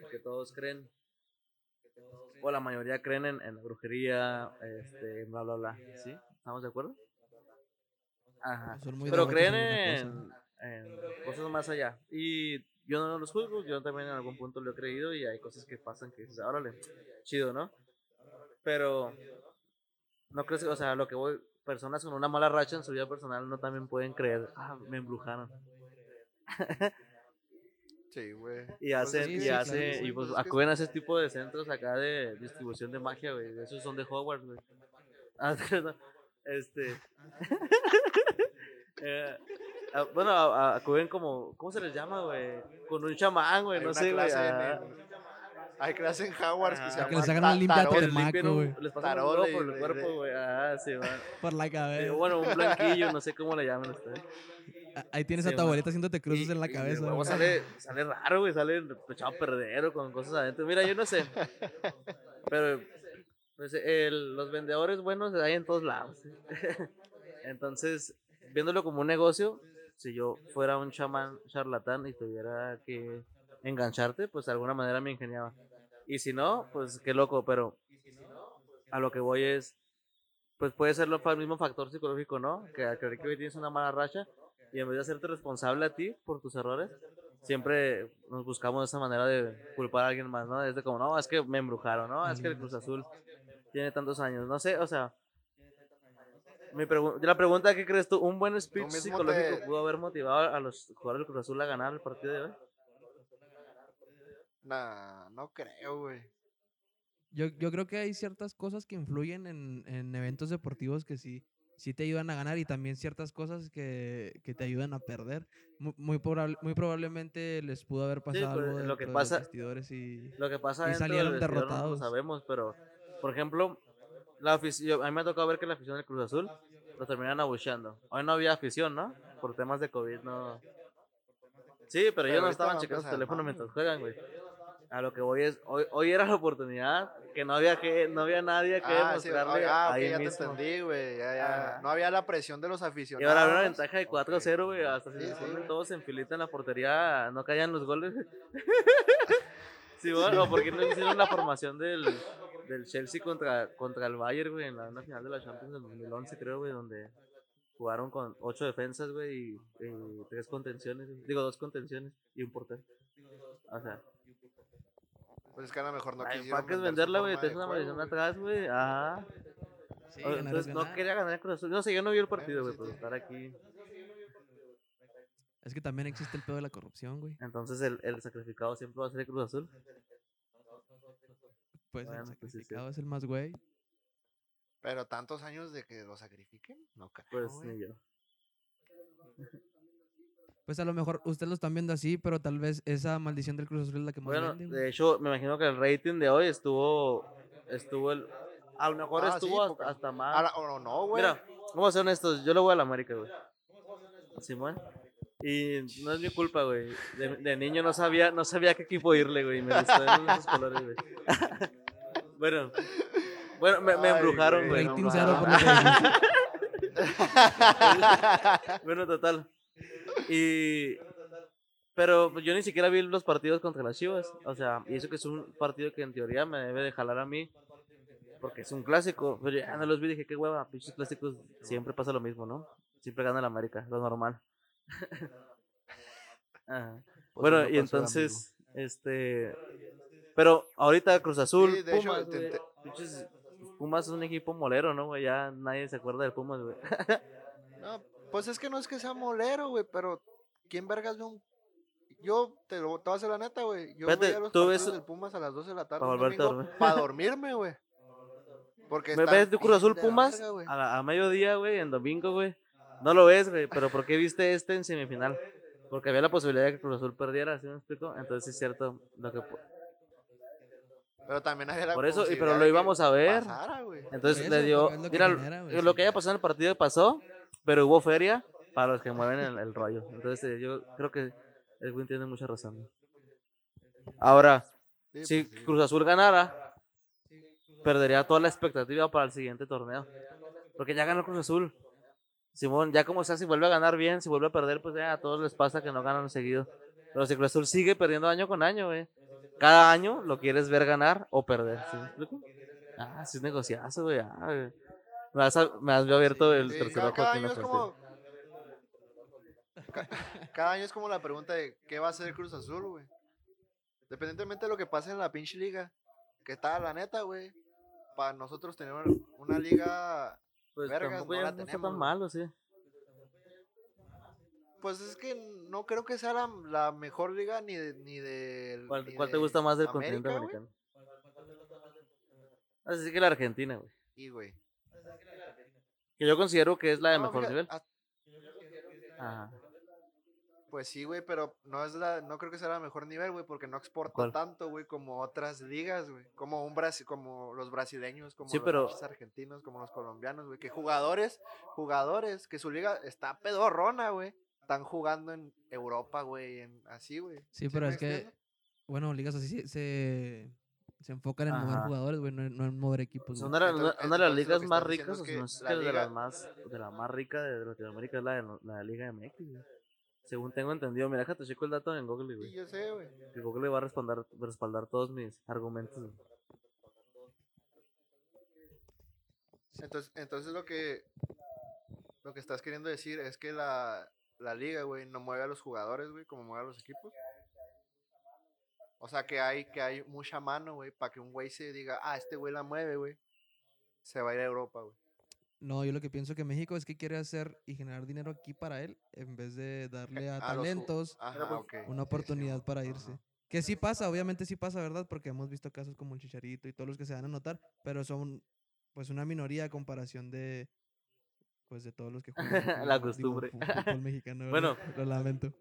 Que todos creen. O la mayoría creen en, en la brujería, este, bla, bla, bla. ¿Sí? ¿Estamos de acuerdo? Ajá. Pero creen en una en, en cosas más allá. Y yo no los juzgo, yo también en algún punto lo he creído y hay cosas que pasan que dices, órale, chido, ¿no? Pero no crees que, o sea, lo que voy, personas con una mala racha en su vida personal no también pueden creer, ah, me embrujaron. Sí, güey. Y Pues hacen, y sí, claro, y pues pues acuden a ese tipo de centros acá de distribución de magia, güey. Esos son de Hogwarts, güey. Ah, este. eh, ah, bueno, acuden como, ¿cómo se les llama, güey? Con un chamán, güey, no sé, güey. clase en ah. el- Hay clase en Hogwarts que se Ah, llama que les hagan una limpia güey. les pasan un por el cuerpo, güey. Ah, sí, man. Por la Eh, cabeza. Bueno, un blanquillo, no sé cómo le llaman ustedes. Ah, Ahí tienes sí, a tu abuelita haciéndote cruces Y- en la cabeza. güey. sale, sale raro, güey, sale echado a perder o con cosas adentro. Mira, yo no sé. Pero pues, el- los vendedores buenos hay en todos lados. Entonces, viéndolo como un negocio, si yo fuera un chamán charlatán y tuviera que engancharte, pues de alguna manera me ingeniaba. Y si no, pues qué loco, pero a lo que voy es, pues puede ser lo- el mismo factor psicológico, ¿no? Que al creer que hoy tienes una mala racha y en vez de hacerte responsable a ti por tus errores, siempre nos buscamos esa manera de culpar a alguien más, ¿no? Es de como, no, es que me embrujaron, ¿no? Es que el Cruz Azul tiene tantos años, no sé, o sea... Mi pregu- la pregunta que crees tú, ¿un buen speech psicológico te- pudo haber motivado a los jugadores del Cruz Azul a ganar el partido de hoy? Nah, no creo, güey. Yo, yo creo que hay ciertas cosas que influyen en, en eventos deportivos que sí, sí te ayudan a ganar y también ciertas cosas que, que te ayudan a perder. Mu- Muy, probable- muy probablemente les pudo haber pasado algo lo que de pasa- los vestidores y... Lo que pasa Y salieron no derrotados. lo sabemos, pero por ejemplo, la afición, a mí me ha tocado ver que la afición del Cruz Azul lo terminan abucheando. Hoy no había afición, ¿no? Por temas de COVID, no. Sí, pero, Pero ellos no estaban checando su teléfono ¿no? mientras juegan, güey. A lo que voy es, hoy, hoy era la oportunidad que no había que, no había nadie que Ah, sí, demostrarle ah, ahí ya te mismo. entendí, güey. Ya, ya. Ajá. No había la presión de los Y aficionados. ahora había una ventaja de 4-0, güey. Hasta si Sí, se sí, todos en filita en la portería, no caían los goles. sí, bueno, porque no hicieron la formación del, del Chelsea contra, contra el Bayern, güey, en la, en la final de la Champions del 2011, creo, güey, donde jugaron con ocho defensas, güey, y, y tres contenciones, digo, dos contenciones y un portero. O sea, Pues es que a lo mejor no la quisieron vender su venderla, güey, te de una maldición atrás, güey. Ah, Sí, O- ganar es entonces no quería ganar el Cruz Azul. No sé, yo no vi el partido, güey, por estar aquí. Es que también existe el pedo de la corrupción, güey. Entonces el, el sacrificado siempre va a ser el Cruz Azul. Pues Bueno, el pues sí, sí. sacrificado es el más güey. Pero tantos años de que lo sacrifiquen, no creo. Pues güey. ni yo. Pues a lo mejor ustedes lo están viendo así, pero tal vez esa maldición del Cruz Azul es la que más Bueno, vende, güey. de hecho, me imagino que el rating de hoy estuvo. Estuvo el. A lo mejor Ah, estuvo hasta, porque- hasta más. Ahora, o no, güey. Mira, vamos a ser honestos. Yo le voy a la América, güey. Simón. Y no es mi culpa, güey. De, de niño no sabía, no sabía a qué equipo irle, güey. Me gustó esos colores, güey. bueno. Bueno, me, me Ay, embrujaron, güey, güey. Rating cero por lo que. Bueno, total. Y. Pero pues, yo ni siquiera vi los partidos contra las Chivas. O sea, y eso que es un partido que en teoría me debe de jalar a mí. Porque es un clásico. Pero ya no los vi dije, qué hueva. Pinches clásicos siempre pasa lo mismo, ¿no? Siempre gana el América, lo normal. Ajá. Pues bueno, no y entonces, este. Pero ahorita Cruz Azul, Sí, de hecho, Pumas, te- güey, te- pinches- Pumas es un equipo molero, ¿no, güey? Ya nadie se acuerda de Pumas, güey. No, pues es que no es que sea molero, güey, pero ¿quién vergas ve un... Yo te lo te voy a hacer la neta, güey. Yo voy a los tú ves- del Pumas a las 12 de la tarde dormir. para dormirme, güey. Porque ¿Me ves de Cruz Azul de Pumas? verga. A, a mediodía, güey, en domingo, güey. No lo ves, güey, pero ¿por qué viste este en semifinal? Porque había la posibilidad de que Cruz Azul perdiera, ¿sí me explico? Entonces sí es cierto lo que... Pero también había la Por eso, pero lo íbamos a ver. pasara. Entonces le dio... es lo que Mira, genera, lo que haya pasado en el partido pasó, pero hubo feria para los que mueven el, el rollo. Entonces eh, yo creo que Edwin tiene mucha razón. Ahora, si pues. Cruz Azul ganara, perdería toda la expectativa para el siguiente torneo. Porque ya ganó Cruz Azul. Simón, ya como sea, si vuelve a ganar bien, si vuelve a perder, pues ya a todos les pasa que no ganan seguido. Pero si Cruz Azul sigue perdiendo año con año, güey. Cada año lo quieres ver ganar o perder. ¿sí? Ah, sí es negociazo, güey. ah, güey. Me, has, me has abierto el Sí, tercer cada, ojo año es como... ca- Cada año es como la pregunta de ¿qué va a hacer Cruz Azul, güey? Dependientemente de lo que pase en la pinche liga. Que está, la neta, güey. Para nosotros tener una liga Pues vergas, no la tenemos, tan malo, sí. Pues es que no creo que sea la, la mejor liga ni de, ni de ¿Cuál, ni cuál te gusta más del continente América, americano? Así que la Argentina, güey. Y, güey. Que yo considero que es la de No, mejor nivel. Ajá. Pues sí, güey, pero no es la, no creo que sea la mejor nivel, güey, porque no exporta ¿Cuál? tanto, güey, como otras ligas, güey. Como un Brasi- como los brasileños, como Sí, los pero- argentinos, como los colombianos, güey. Que jugadores, jugadores, que su liga está pedorrona, güey. Están jugando en Europa, güey, en así, güey. Sí, pero me es que, bueno, ligas así se, se, enfocan en mover jugadores, güey, no, en- no en mover equipos. Una, una- Entonces- una de las ligas más ricas, es o que sea, no es la que de las más, de la más rica de Latinoamérica es la de la Liga MX, güey. Según tengo entendido, mira, déjate checo el dato en Google, Sí, güey. yo sé, güey. Que Google va a respaldar, respaldar todos mis argumentos. güey. Entonces, entonces lo que lo que estás queriendo decir es que la, la liga, güey, no mueve a los jugadores, güey, como mueve a los equipos. O sea, que hay que hay mucha mano, güey, para que un güey se diga, ah, este güey la mueve, güey. Se va a ir a Europa, güey. No, yo lo que pienso que México es que quiere hacer y generar dinero aquí para él, en vez de darle a A los talentos Ajá, pues, ok. una sí, oportunidad Simón, para ajá. irse. Que sí pasa, obviamente sí pasa, ¿verdad? Porque hemos visto casos como el Chicharito y todos los que se van a notar, pero son pues una minoría a comparación de pues de todos los que juegan La digo, costumbre. fu- fútbol mexicano. Bueno. lo lamento.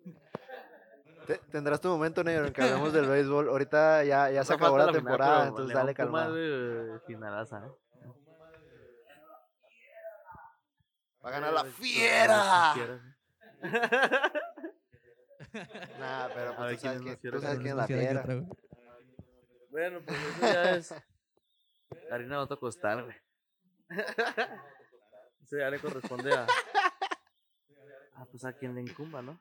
Te- Tendrás tu momento negro en que hablemos del béisbol. Ahorita ya, ya se No acabó la final, temporada, pero entonces dale calma. güey, finalaza, ¿eh? Va a ganar la Pues, fiera. Nah, pero A ver pues tú sabes tú sabes quién es la fiera. Bueno, pues eso ya es harina de costal, güey. Eso ya le corresponde a. Ah, pues a quien le incumba, ¿no?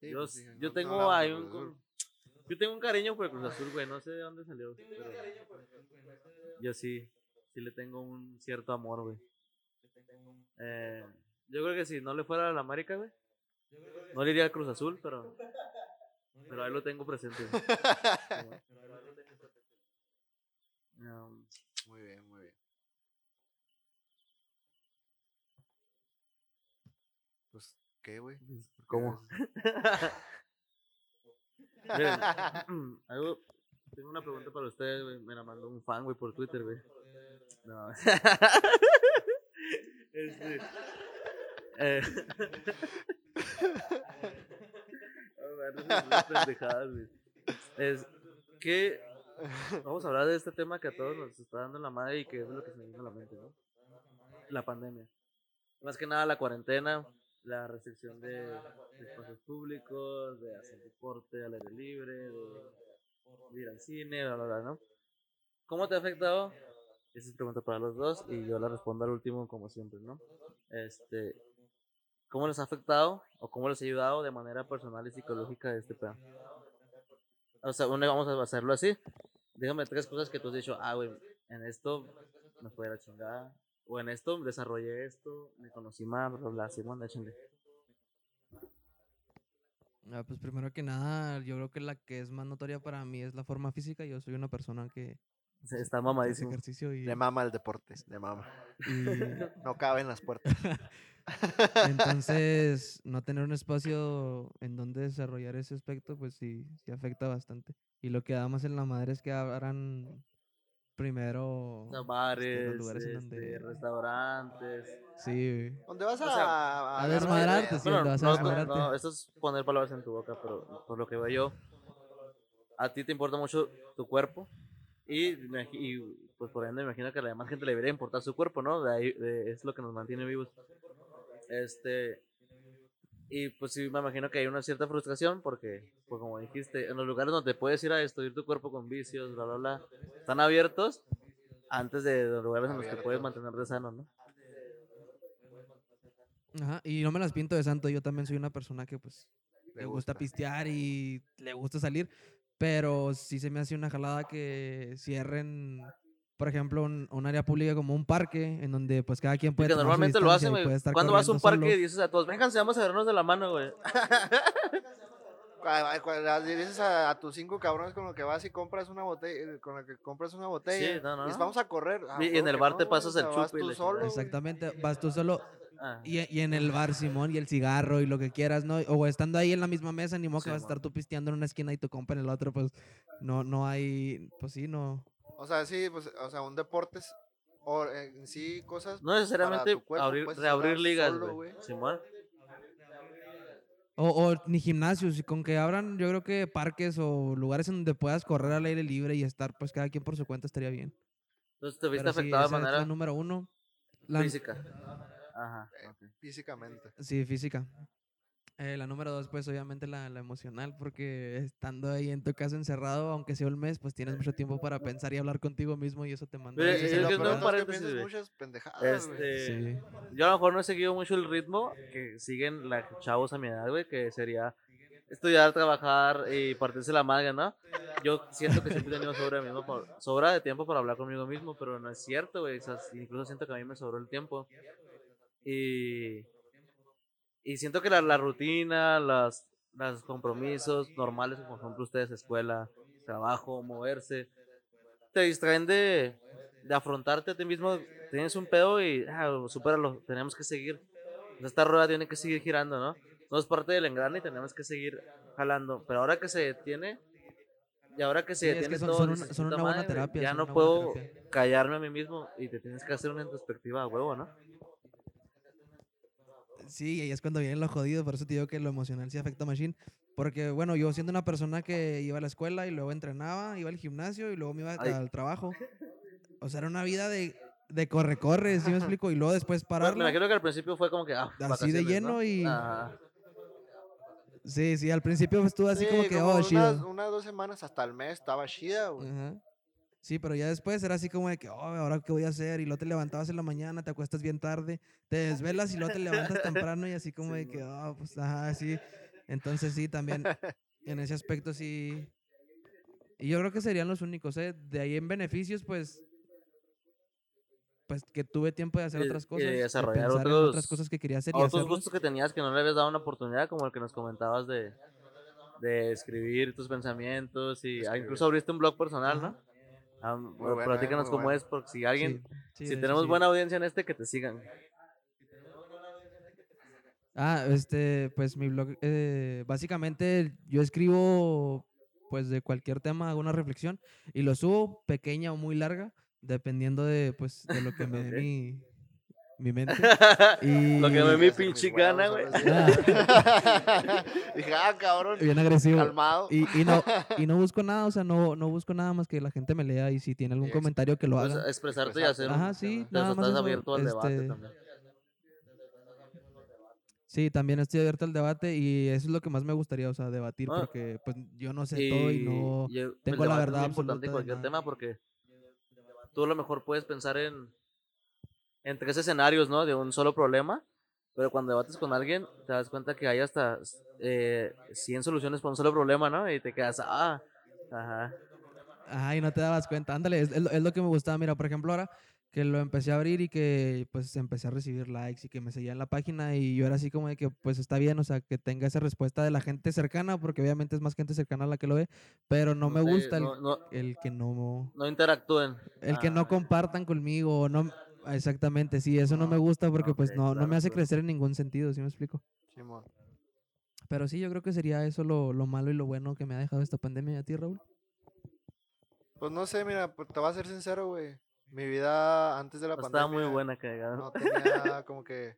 Sí, Yo, pues yo no- no tengo de ahí un. Yo tengo un cariño por el Cruz Azul, güey. No sé de dónde salió. Pero yo sí. Sí le tengo un cierto amor, güey. Eh, yo creo que si no le fuera a la América, güey. No le iría al Cruz Azul, pero. Pero ahí lo tengo presente. Um, Muy bien, muy bien. Pues, ¿qué, güey? ¿Cómo? Miren, algo- tengo una pregunta para ustedes, güey. Me la mandó un fan, güey, por Twitter, güey. No. Este, Eh. Es que vamos a hablar de este tema que a todos nos está dando la madre y que es lo que se me viene a la mente, ¿no? La pandemia. Más que nada la cuarentena, la restricción de, de espacios públicos, de hacer deporte al aire libre, de, de ir al cine, bla, bla, bla, ¿no? ¿Cómo te ha afectado? Esa es pregunta para los dos y yo la respondo al último como siempre, ¿no? Este, ¿Cómo les ha afectado o cómo les ha ayudado de manera personal y psicológica este plan? O sea, bueno, vamos a hacerlo así. Dígame tres cosas que tú has dicho, ah, güey, en esto me fue la chingada, o en esto desarrollé esto, me conocí más, bla, bla, bla, Simón, échenle. Ah, pues primero que nada, yo creo que la que es más notoria para mí es la forma física. Yo soy una persona que Se- Está hace mamadísimo. ejercicio y, Le mama el deporte, le mama. y No cabe en las puertas. entonces no tener un espacio en donde desarrollar ese aspecto, pues sí, sí afecta bastante. Y lo que da más en la madre es que abran primero O sea, este, bares, los lugares este, donde... restaurantes. Sí, ¿Dónde vas a, O sea, a a desmadrarte, sí, Bueno, donde vas a no, no, desmadrarte. no, esto es poner palabras en tu boca, pero por lo que veo yo, a ti te importa mucho tu cuerpo y, y, pues por ende me imagino que a la demás gente le debería importar su cuerpo, ¿no? De ahí, de- es lo que nos mantiene vivos. Este, y pues sí, me imagino que hay una cierta frustración porque, pues como dijiste, en los lugares donde puedes ir a destruir tu cuerpo con vicios, bla, bla, bla, están abiertos antes de los lugares en los que puedes mantenerte sano, ¿no? Ajá, y no me las pinto de santo, yo también soy una persona que pues le, gusta. pistear y le gusta salir, pero sí se me hace una jalada que cierren, por ejemplo, un, un área pública como un parque en donde pues cada quien puede Que normalmente lo hacen, güey. Cuando vas a un parque y dices a todos, vénganse, vamos a agarrarnos de la mano, güey. Dices a, a tus cinco cabrones con lo que vas y compras una botella, eh, con lo que compras una botella, Sí, no, no, y dices, vamos a correr. Ah, Y- y en el bar te pasas el vas chupe y tú solo. Exactamente, vas tú solo Ah. y, y en el bar, Simón, y el cigarro y lo que quieras, ¿no? O estando ahí en la misma mesa, ni modo que vas a estar tú pisteando en una esquina y tu compa en el otro, pues no, no hay, pues sí, no. O sea, sí, pues, o sea, un deporte es- o eh, en sí cosas No necesariamente tu cuerpo, abrir, reabrir ligas, güey. Simón. O, o ni gimnasios, y con que abran, yo creo que parques o lugares en donde puedas correr al aire libre y estar, pues cada quien por su cuenta estaría bien. Entonces te viste Pero sí, afectado de es manera la número uno. La, física. Ajá. Eh, ok. físicamente. Sí, física. Eh, la número dos, pues obviamente la, la emocional, porque estando ahí en tu casa encerrado, aunque sea un mes, pues tienes mucho tiempo para pensar y hablar contigo mismo y eso te manda. eh, es que paréntesis, piensas güey. muchas pendejadas. Este, Sí. Yo a lo mejor no he seguido mucho el ritmo que siguen los chavos a mi edad, güey, que sería estudiar, trabajar y partirse la madre, ¿no? Yo siento que siempre he tenido sobra, mismo por- sobra de tiempo para hablar conmigo mismo, pero no es cierto, güey. o sea, incluso siento que a mí me sobró el tiempo. Y, y siento que la, la rutina, las, los compromisos normales, como por ejemplo ustedes, escuela, trabajo, moverse, te distraen de, de afrontarte a ti mismo. Tienes un pedo y ah, supéralo, tenemos que seguir. Esta rueda tiene que seguir girando, ¿no? No es parte del engrane y tenemos que seguir jalando. Pero ahora que se detiene, y ahora que se Sí, es detiene que son- todo, son una- son "Puta una buena madre, güey, terapia, ya no puedo terapia". callarme a mí mismo y te tienes que hacer una introspectiva a huevo, ¿no? Sí, y es cuando viene lo jodido, por eso te digo que lo emocional sí afecta a Machine. Porque, bueno, yo siendo una persona que iba a la escuela y luego entrenaba, iba al gimnasio y luego me iba Ay. al trabajo. O sea, era una vida de, de corre-corre, ¿sí me explico? Y luego después Bueno, me imagino que al principio fue como que, ah, de vacaciones, lleno ¿no? y-. Sí, sí, al principio estuvo así Sí, como que, oh, unas, chido. unas dos semanas hasta el mes estaba chida, güey. Ajá. Sí, pero ya después era así como de que, oh, ahora qué voy a hacer. Y luego te levantabas en la mañana, te acuestas bien tarde, te desvelas y luego te levantas temprano y así como de que, oh, pues, ajá, sí. Entonces sí, también en ese aspecto sí. Y yo creo que serían los únicos, ¿eh? De ahí en beneficios, pues, pues que tuve tiempo de hacer Y- otras y cosas. de desarrollar en otros- otras cosas que quería hacer y otros gustos que tenías que no le habías dado una oportunidad, como el que nos comentabas de, de escribir tus pensamientos y ah, Escribir. incluso abriste un blog personal, ¿no? Ah, bueno, eh, platícanos cómo es, porque si alguien, Sí, sí, si hecho, tenemos sí. buena audiencia en este, que te sigan. Ah, este, pues mi blog, eh, básicamente yo escribo pues de cualquier tema, hago una reflexión y lo subo pequeña o muy larga, dependiendo de pues de lo que me dé mi, mi mente. Y Lo que me mi pinche gana, güey. sí. Dije, ah, cabrón. bien agresivo. Calmado. Y, y no, y no busco nada, o sea, no, no busco nada más que la gente me lea y si tiene algún Sí, comentario que lo Pues, haga. expresarte y hacer. Ajá, sí, pero nada más estás eso, abierto al debate este, también. Sí, también estoy abierto al debate y eso es lo que más me gustaría, o sea, debatir, Ah. porque pues yo no sé todo y no... y el- tengo el la debate es verdad muy importante en cualquier tema porque tú a lo mejor puedes pensar en, en tres escenarios, ¿no? De un solo problema, pero cuando debates con alguien te das cuenta que hay hasta eh, 100 soluciones para un solo problema, ¿no? Y te quedas, ah, ajá. Ay, no te dabas cuenta. Ándale, es, es lo, que me gustaba. Mira, por ejemplo, ahora que lo empecé a abrir y que pues empecé a recibir likes y que me seguían la página y yo era así como de que pues está bien, o sea, que tenga esa respuesta de la gente cercana, porque obviamente es más gente cercana la que lo ve, pero no me Sí, gusta el, no, el que no... no interactúen. El que no Ah, compartan conmigo, no... Exactamente, sí, eso no me gusta porque pues no, no me hace claro. crecer en ningún sentido, ¿sí me explico? Pero sí, yo creo que sería eso lo, lo malo y lo bueno que me ha dejado esta pandemia ¿Y a ti, Raúl. Pues no sé, mira, pues, te voy a ser sincero, güey. Mi vida antes de la no pandemia. estaba muy buena que No tenía como que.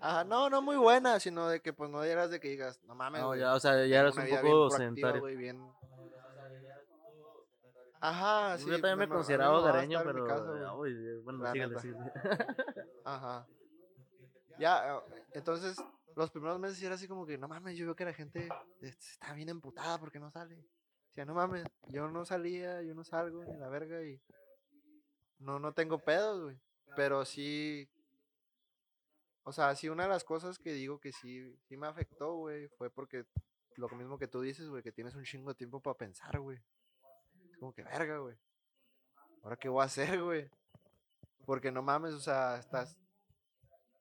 Ajá, no, no muy buena, sino de que pues no eras de que digas, no mames. No, ya, o sea, ya eras un poco sedentario. güey, bien. Ajá, sí. Yo también me consideraba me mamaba hogareño, estar en mi pero. casa, uy, bueno, La síguele, síguele. Ajá. Ya, eh, entonces, los primeros meses era así como que, no mames, yo veo que la gente este, está bien emputada porque no sale. O sea, no mames, yo no salía, yo no salgo, ni la verga, y no, no tengo pedos, güey. Pero sí, o sea, sí una de las cosas que digo que sí, sí me afectó, güey, fue porque lo mismo que tú dices, güey, que tienes un chingo de tiempo para pensar, güey. Es como que verga, güey. ¿Ahora qué voy a hacer, güey? Porque no mames, o sea, estás.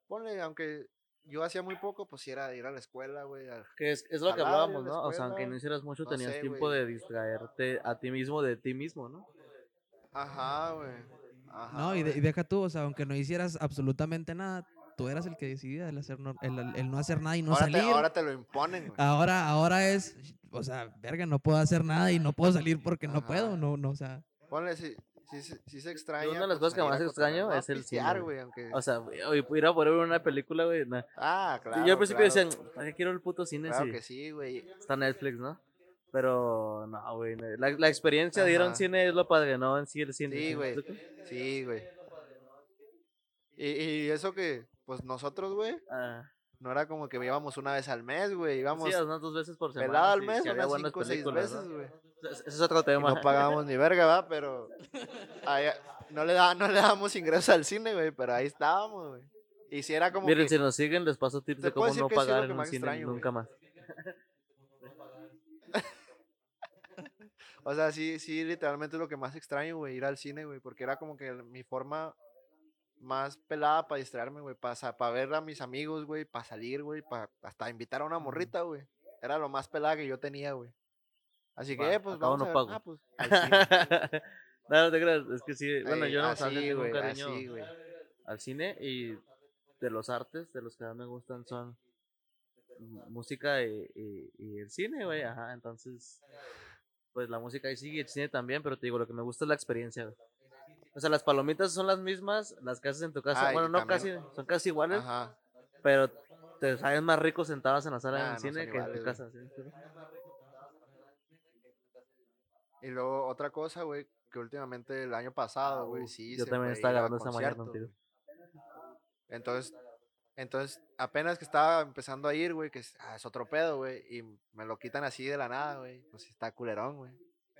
Ponle, aunque yo hacía muy poco, pues sí era ir a la escuela, güey. Que es, es lo que hablábamos, ¿no? O sea, aunque no hicieras mucho, no tenías sé, tiempo de distraerte a ti mismo de ti mismo, ¿no? Ajá, güey. Ajá. No, y, de- y deja tú, o sea, aunque no hicieras absolutamente nada, tú eras el que decidía el, hacer no, el, el no hacer nada y no ahora, te, salir. ahora te lo imponen, güey. Ahora, ahora es, o sea, verga, no puedo hacer nada y no puedo salir porque no Ajá. puedo, no, no, o sea, Ponle, si, si, se- si se extraña. una de las pues, cosas que más extraño es el pistear, cine, güey. Aunque... O sea, oye, ir a poner una película, güey. nah. ah, claro. yo al principio claro, decía, ¿para qué quiero el puto cine Claro si que sí, güey. está Netflix, no? Pero, no, güey. La, la experiencia de ir a un Ajá. cine es lo padre, no en sí el cine. Sí, güey. Sí, güey. Y, y eso que, pues nosotros, güey, Ah, no era como que íbamos una vez al mes, güey. Íbamos sí, unas dos veces por semana. pelado al mes, unas cinco o seis veces, güey. Ese es otro Y tema. no pagábamos ni verga, ¿va? Pero ahí- no, le da, no le dábamos ingresos al cine, güey, pero ahí estábamos, güey. Y si era como Miren, que... si nos siguen, les paso tips de cómo no pagar en un cine extraño, nunca más. O sea, sí, sí, literalmente es lo que más extraño, güey, ir al cine, güey, porque era como que mi forma más pelada para distraerme, güey, para ver a mis amigos, güey, para salir, güey, para hasta invitar a una morrita, güey. Era lo más pelada que yo tenía, güey. Así que, eh, pues vamos no a ver. pago. Ah, pues, cine. no, no te creas, es que sí, bueno, yo no así, güey, cariño así, güey. al cine y de los artes, de los que más me gustan son música y, y- y el cine, güey, ajá, entonces, pues la música ahí sigue, el cine también, pero te digo, lo que me gusta es la experiencia, güey. O sea, las palomitas son las mismas, las que haces en tu casa, Ah, y bueno, no también- casi, son casi iguales, Ajá. pero te saben más ricos sentados en la sala Nah, del no cine que en iguales, tu güey. casa, ¿sí? Y luego otra cosa, güey, que últimamente el año pasado, güey, sí. Yo se también estaba ir a agarrando esa mañana contigo. Entonces, entonces, apenas que estaba empezando a ir, güey, que es, ah, es otro pedo, güey, y me lo quitan así de la nada, güey, pues está culerón, güey.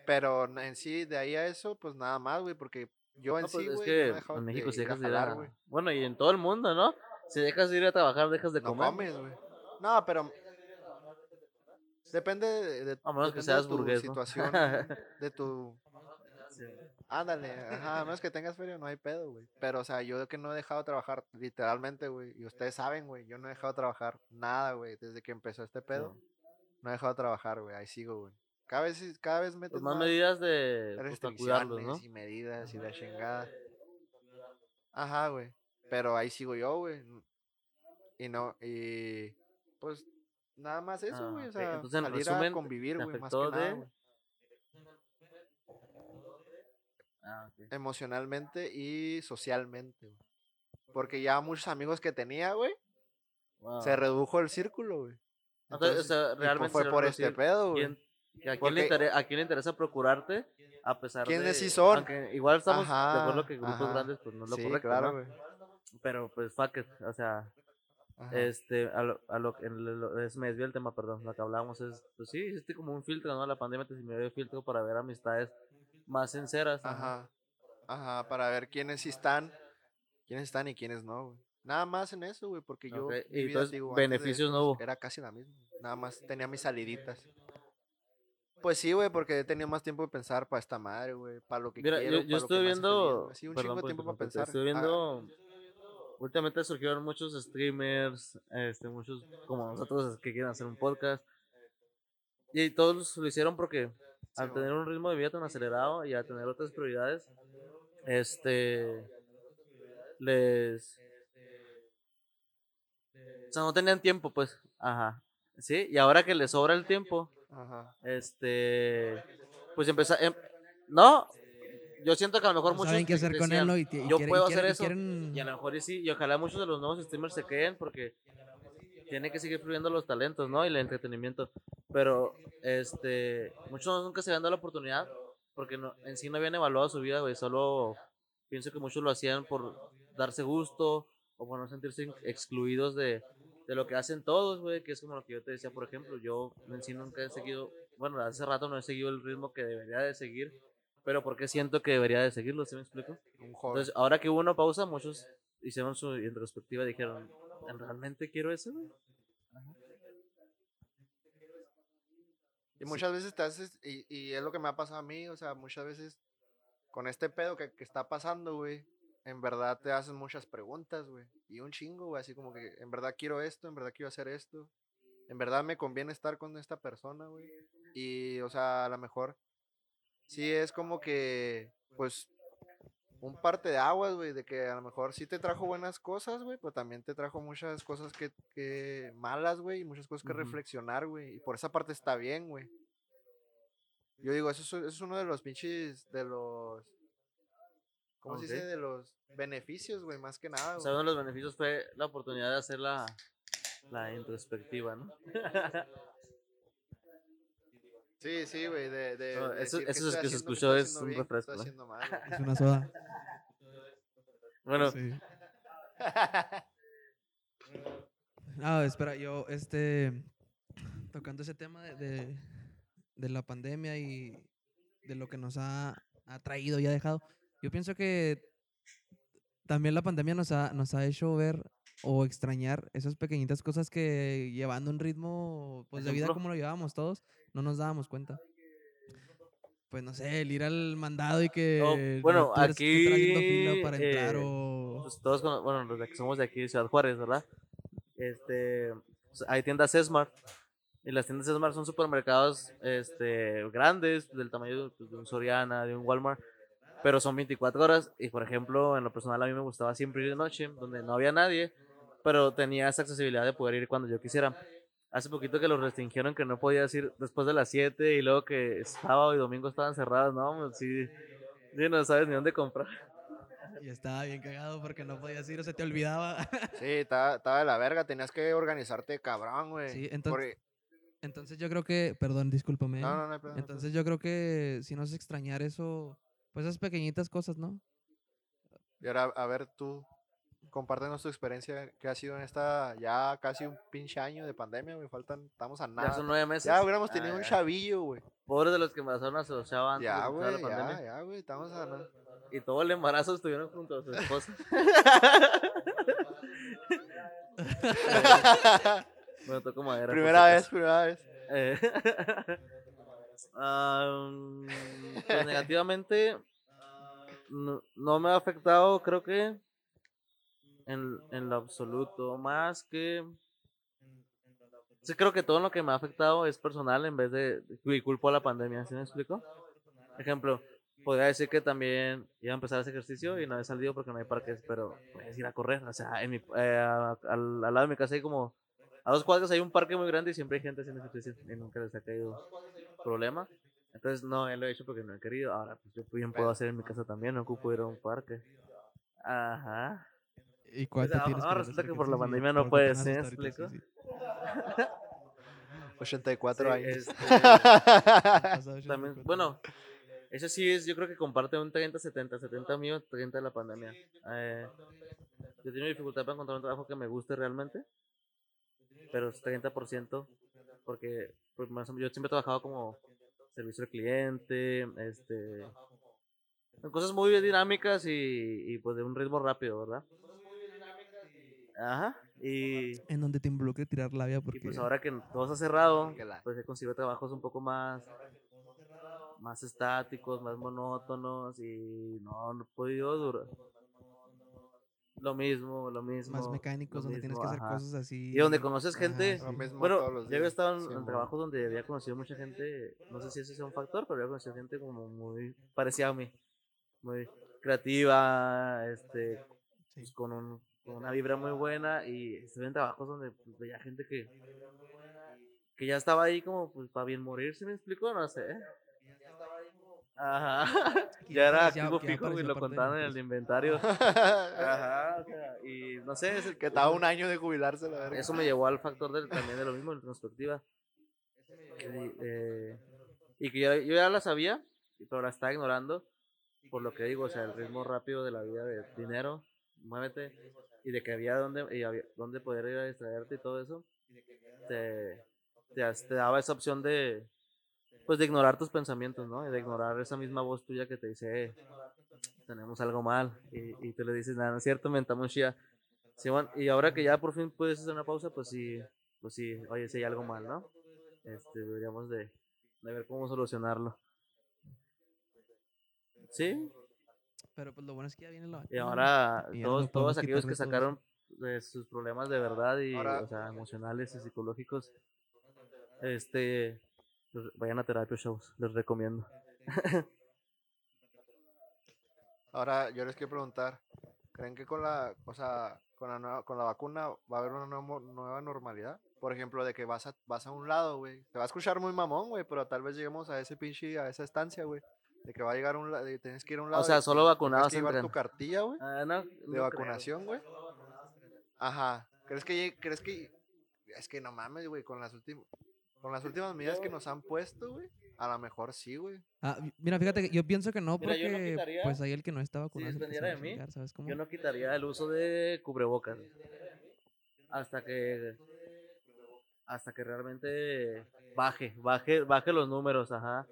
Pero en sí, de ahí a eso, pues nada más, güey, porque yo en No, pues sí, es que no en México de si dejas de ir a... Bueno, y en todo el mundo, ¿no? Si dejas de ir a trabajar, dejas de No comer. comes. No, pero depende de, de- A menos que depende de seas tu burgués, ¿no? situación, de tu Sí. Ándale, ajá, a menos que tengas feria, no hay pedo, güey. Pero, o sea, yo que no he dejado de trabajar, literalmente, güey, y ustedes saben, güey, yo no he dejado de trabajar nada, güey, desde que empezó este pedo, no he dejado de trabajar, güey, ahí sigo, güey. Cada vez, cada vez Pues más medidas de pues, restricciones ¿no? y medidas y la chingada. Ajá, güey, pero ahí sigo yo, güey, y no, y, pues, nada más eso, Ah, güey, o ok. sea, Entonces, en salir resumen, a convivir, güey, más que nada, de- güey. Ah, ok. emocionalmente y socialmente. güey. Porque ya muchos amigos que tenía, güey, se Ah. redujo el círculo, güey. Entonces, o sea, pues, realmente fue por este pedo, güey. ¿Quién- que ¿A quién, le intere- ¿A quién le interesa procurarte? A pesar ¿Quiénes de. sí son? aunque igual estamos de Ajá, acuerdo que grupos ajá. grandes, pues no es lo sí, correcto. claro, ¿no? Pero pues fuck it. O sea, Ajá. este, a lo, a lo, lo- es- me desvió el tema, perdón. Lo que hablábamos es, pues sí, hiciste como un filtro, ¿no? La pandemia te sirvió de filtro para ver amistades más sinceras. ¿no? Ajá. Ajá, para ver quiénes sí están, quiénes están y quiénes no, güey. Nada más en eso, güey, porque yo. Ok, mi y vida, entonces, digo, de beneficios esto, no hubo. Era casi la misma. Nada más tenía mis saliditas. Pues sí, güey, porque he tenido más tiempo de pensar para esta madre, güey. Para lo que Mira, quiero. yo, yo estuve viendo. Sí, un perdón chingo de tiempo para pensar. Estuve Ah, viendo. Últimamente surgieron muchos streamers, este, muchos como nosotros que quieren hacer un podcast. Y todos lo hicieron porque al tener un ritmo de vida tan acelerado y al tener otras prioridades, este, les... O sea, no tenían tiempo, pues. Ajá. Sí, y ahora que les sobra el tiempo, Ajá. este, pues empezar... no, yo siento que a lo mejor No muchos saben qué hacer con él, decían, ¿no? Y, y yo quieren- puedo y quieren- hacer y eso. quieren- Y a lo mejor y sí, y ojalá muchos de los nuevos streamers se queden porque tiene que seguir fluyendo los talentos, ¿no? Y el entretenimiento. Pero, este, muchos nunca se habían dado la oportunidad porque no, en sí no habían evaluado su vida, güey. Solo pienso que muchos lo hacían por darse gusto o por no sentirse excluidos de, de lo que hacen todos, güey. Que es como lo que yo te decía, por ejemplo. Yo en sí nunca he seguido, bueno, hace rato no he seguido el ritmo que debería de seguir. Pero porque siento que debería de seguirlo, ¿sí me explico? Entonces, ahora que hubo una pausa, muchos hicieron su introspectiva y dijeron, ¿realmente quiero eso? güey?" Y muchas veces te haces, y, y es lo que me ha pasado a mí, o sea, muchas veces con este pedo que, que está pasando, güey, en verdad te haces muchas preguntas, güey, y un chingo, güey, así como que en verdad quiero esto, en verdad quiero hacer esto, en verdad me conviene estar con esta persona, güey, y, o sea, a lo mejor sí es como que, pues, un parte de aguas, güey, de que a lo mejor sí te trajo buenas cosas, güey, pero también te trajo muchas cosas que, que malas, güey, y muchas cosas que reflexionar, güey, y por esa parte está bien, güey. Yo digo, eso es, eso es uno de los pinches, de los, ¿cómo se dice? De los beneficios, güey, más que nada, O sea, güey. uno de los beneficios fue la oportunidad de hacer la, la introspectiva, ¿no? Sí, sí, güey, de, de, No, de eso- eso es que se escuchó es un bien, refresco, güey. Es una soda. Bueno, Sí. Ah, espera, yo, este, tocando ese tema de, de, de la pandemia y de lo que nos ha, ha traído y ha dejado, yo pienso que también la pandemia nos ha, nos ha hecho ver o extrañar esas pequeñitas cosas que llevando un ritmo pues, de vida como lo llevábamos todos, no nos dábamos cuenta. Pues no sé, el ir al mandado y que no bueno, fila aquí, para entrar eh, o... pues todos, bueno, los de que somos de aquí, de Ciudad Juárez, ¿verdad? Este, pues, hay tiendas Smart. Y las tiendas Smart son supermercados este, grandes, del tamaño de, pues, de un Soriana, de un Walmart, pero son 24 horas. Y por ejemplo, en lo personal, a mí me gustaba siempre ir de noche, donde no había nadie, pero tenía esa accesibilidad de poder ir cuando yo quisiera. Hace poquito que los restringieron, que no podías ir después de las 7 y luego que sábado y domingo estaban cerrados, ¿no? Sí, sí, no sabes ni dónde comprar. Y estaba bien cagado porque no podías ir o se te olvidaba. Sí, estaba, estaba de la verga, tenías que organizarte cabrón, güey. Sí, entonces- porque- Entonces yo creo que, perdón, discúlpame. No, no, no pedo. Entonces yo creo que si nos extrañar eso, pues esas pequeñitas cosas, ¿no? Y ahora, a ver, tú, compártenos tu experiencia que ha sido en esta ya casi un pinche año de pandemia, güey. Faltan, estamos a Ya nada. son nueve meses. Ya hubiéramos Ah, tenido un ya. chavillo, güey. Pobres de los que embarazaron a su chava antes de Ya, pandemia. ya, ya, güey. Estamos a nada. Y todo el embarazo estuvieron junto a su esposa. bueno, tocó madera. primera vez, primera vez. Eh, am, pues negativamente no, no me ha afectado, creo que en, en lo absoluto, más que sí creo que todo lo que me ha afectado es personal en vez de y culpo a la pandemia, ¿sí me explico? Ejemplo, podría decir que también iba a empezar ese ejercicio y no he salido porque no hay parques, pero puedes ir a correr, o sea, en mi, eh, a- al, al lado de mi casa hay como a dos cuadras hay un parque muy grande y siempre hay gente haciendo ejercicio y nunca les ha caído problema. Entonces no, él lo he hecho porque no he querido. Ahora pues yo bien puedo hacer en mi casa también, no ocupo ir a un parque. Ajá. ¿Y cuánto ah, tienes ahora resulta que por la pandemia no puedes, ¿sí? ahorita, ¿Explico? sí, sí. 84 Sí, años. este, también, 84. bueno, eso sí es, yo creo que comparte un 30-70, 70 mío, 30 de la pandemia. Eh, yo he tenido dificultad para encontrar un trabajo que me guste realmente, pero es 30% porque pues, más o menos, yo siempre he trabajado como servicio al cliente, este, en cosas muy dinámicas y, y pues de un ritmo rápido, ¿verdad? Ajá, y, En donde te involucre tirar labia y porque... pues ahora que todo se ha cerrado, pues he conseguido trabajos un poco más más estáticos, más monótonos y no, no he podido durar. Lo mismo, lo mismo. más mecánicos, donde tienes que hacer ajá. cosas así. Y donde conoces gente. Ajá, Lo sí. mismo Bueno, yo había estado en, Sí, en mon. trabajos donde había conocido mucha gente, no sé si ese sea un factor, pero había conocido gente como muy parecida a mí, muy creativa, este, Sí. pues, con, un- con una vibra muy buena y estuve en trabajos donde pues, veía gente que que ya estaba ahí como pues para bien morir, ¿se me explicó? No sé. Ajá. Ya era activo fijo y lo contaban en el nosotros. inventario. Ajá, o sea, y no sé, ese- que estaba un año de jubilarse, la verga. eso me llevó al factor del, también de lo mismo, en retrospectiva. Y, eh, y que yo, yo ya la sabía, pero la estaba ignorando por lo que digo, o sea, el ritmo rápido de la vida de dinero, muévete, y de que había donde, y había donde poder ir a distraerte y todo eso, te, te, te daba esa opción de, pues, de ignorar tus pensamientos, ¿no? Y de ignorar esa misma voz tuya que te dice, "Eh, tenemos algo mal, y, y tú le dices, nada, no es cierto, mentamos Shia. Simón, y ahora que ya por fin puedes hacer una pausa, pues sí, pues sí, oye, sí hay algo mal, ¿no? Este, deberíamos de, de ver cómo solucionarlo. Sí, Pero pues lo bueno es que ya viene la y ahora Y todos, todos aquellos que sacaron de sus problemas de verdad y Ahora- o sea, emocionales y psicológicos, este, vayan a terapia shows, les recomiendo. Ahora, yo les quiero preguntar, ¿creen que con la, o sea, con la, nueva- con la vacuna va a haber una nueva, nueva normalidad? Por ejemplo, de que vas a, vas a un lado, güey. Te va a escuchar muy mamón, güey, pero tal vez lleguemos a ese pinche, a esa estancia, güey. De que va a llegar un lado, tienes que ir a un lado. O sea, solo tienes vacunados que llevar tu cartilla, güey, Ah, no, no de creo. vacunación, güey. Ajá. ¿Crees que, crees que, es que no mames, güey, con las últimas, con las últimas medidas que nos han puesto, güey? A lo mejor sí, güey. Ah, mi- mira, fíjate que yo pienso que no, Mira, yo no porque quitaría- pues ahí el que no está vacunado se dependiera va a de mí, chingar, ¿sabes cómo? Yo no quitaría el uso de cubrebocas hasta que hasta que realmente baje, baje, baje los números, ajá.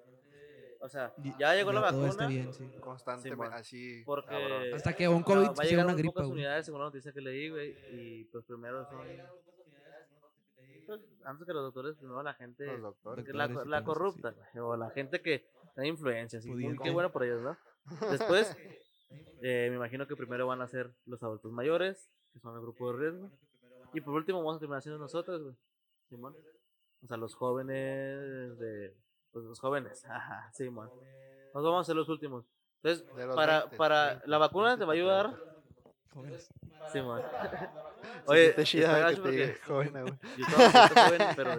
O sea, ya llegó la ya todo vacuna. está bien, sí. Constantemente, Simón. así. Porque cabrón. Hasta que un COVID va a sea llegar una gripa, pocas unidades según la noticia que leí, güey, y pues primero son antes que los doctores, primero la gente Los doctores. la, Doctores la sí. corrupta, güey, o la gente que da influencias, y qué bueno por ellos, ¿no? Después, eh, me imagino que primero van a ser los adultos mayores, que son el grupo de riesgo, y por último vamos a terminar siendo nosotros, güey, Simón. O sea, los jóvenes de, pues los jóvenes, ajá, Simón. Nos vamos a ser los últimos. Entonces, para, 20, para 30, la vacuna 20, te va a ayudar, 30. Jóvenes. Simón. Oye, siente chida que te diga joven, güey. Yo siento joven, pero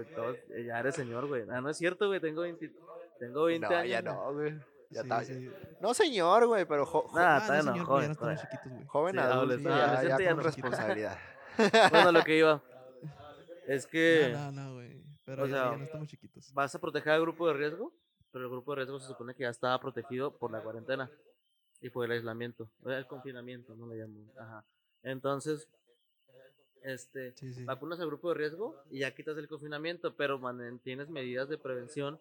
eh, ya eres señor, güey. Ah, no es cierto, güey. Tengo 20, tengo 20 No, años. ya güey. no, güey. Ya Sí, está. sí. No, señor, güey, pero jo- Nah, Ah, no, no, señor, joven, ya no estamos joven. chiquitos, güey. joven Sí, adulto, adolescente, ya, ya ya con no. responsabilidad. Bueno, lo que iba. Es que No, no, no, güey. Pero o ya, sea, ya no estamos chiquitos. vas a proteger al grupo de riesgo, pero el grupo de riesgo se supone que ya estaba protegido por la cuarentena y por el aislamiento, o el confinamiento, no le llamo. Ajá. Entonces, este, Sí, sí. vacunas al grupo de riesgo y ya quitas el confinamiento, pero mantienes medidas de prevención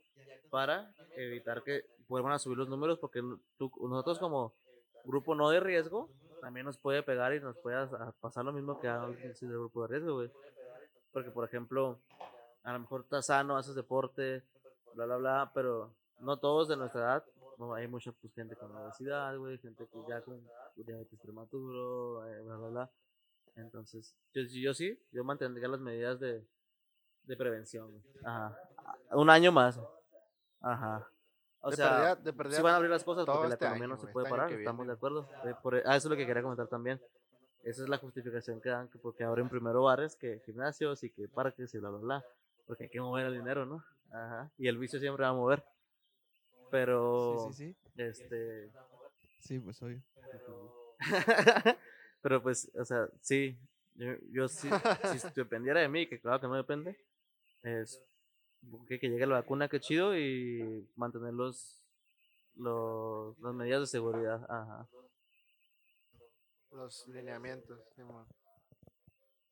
para evitar que vuelvan a subir los números, porque tú- nosotros como grupo no de riesgo, también nos puede pegar y nos puede pasar lo mismo que a del grupo de riesgo, güey. Porque, por ejemplo, a lo mejor estás sano, haces deporte, bla, bla, bla, pero no todos de nuestra edad. no, hay mucha pues, gente con obesidad, güey, gente que ya con diabetes prematuro, eh, bla, bla, bla. Entonces, yo, yo sí, yo mantendría las medidas de, de prevención. Ajá. Un año más. Ajá. O de sea, perdida, de perdida, sí van a abrir las cosas porque la este economía año, no se puede este parar, estamos de acuerdo. Eh, por- ah, eso es lo que quería comentar también. Esa es la justificación que dan, que porque abren primero bares que gimnasios y que parques y bla, bla, bla. Porque hay que mover el dinero, ¿no? Ajá. Y el vicio siempre va a mover. Pero, Sí, sí, sí. este... Sí, pues obvio. Pero pues, o sea, sí, yo, yo sí, si dependiera de mí, que claro que no depende, es que, que llegue la vacuna, que chido, y mantener los, los, las medidas de seguridad. Ajá. Los lineamientos, Simón.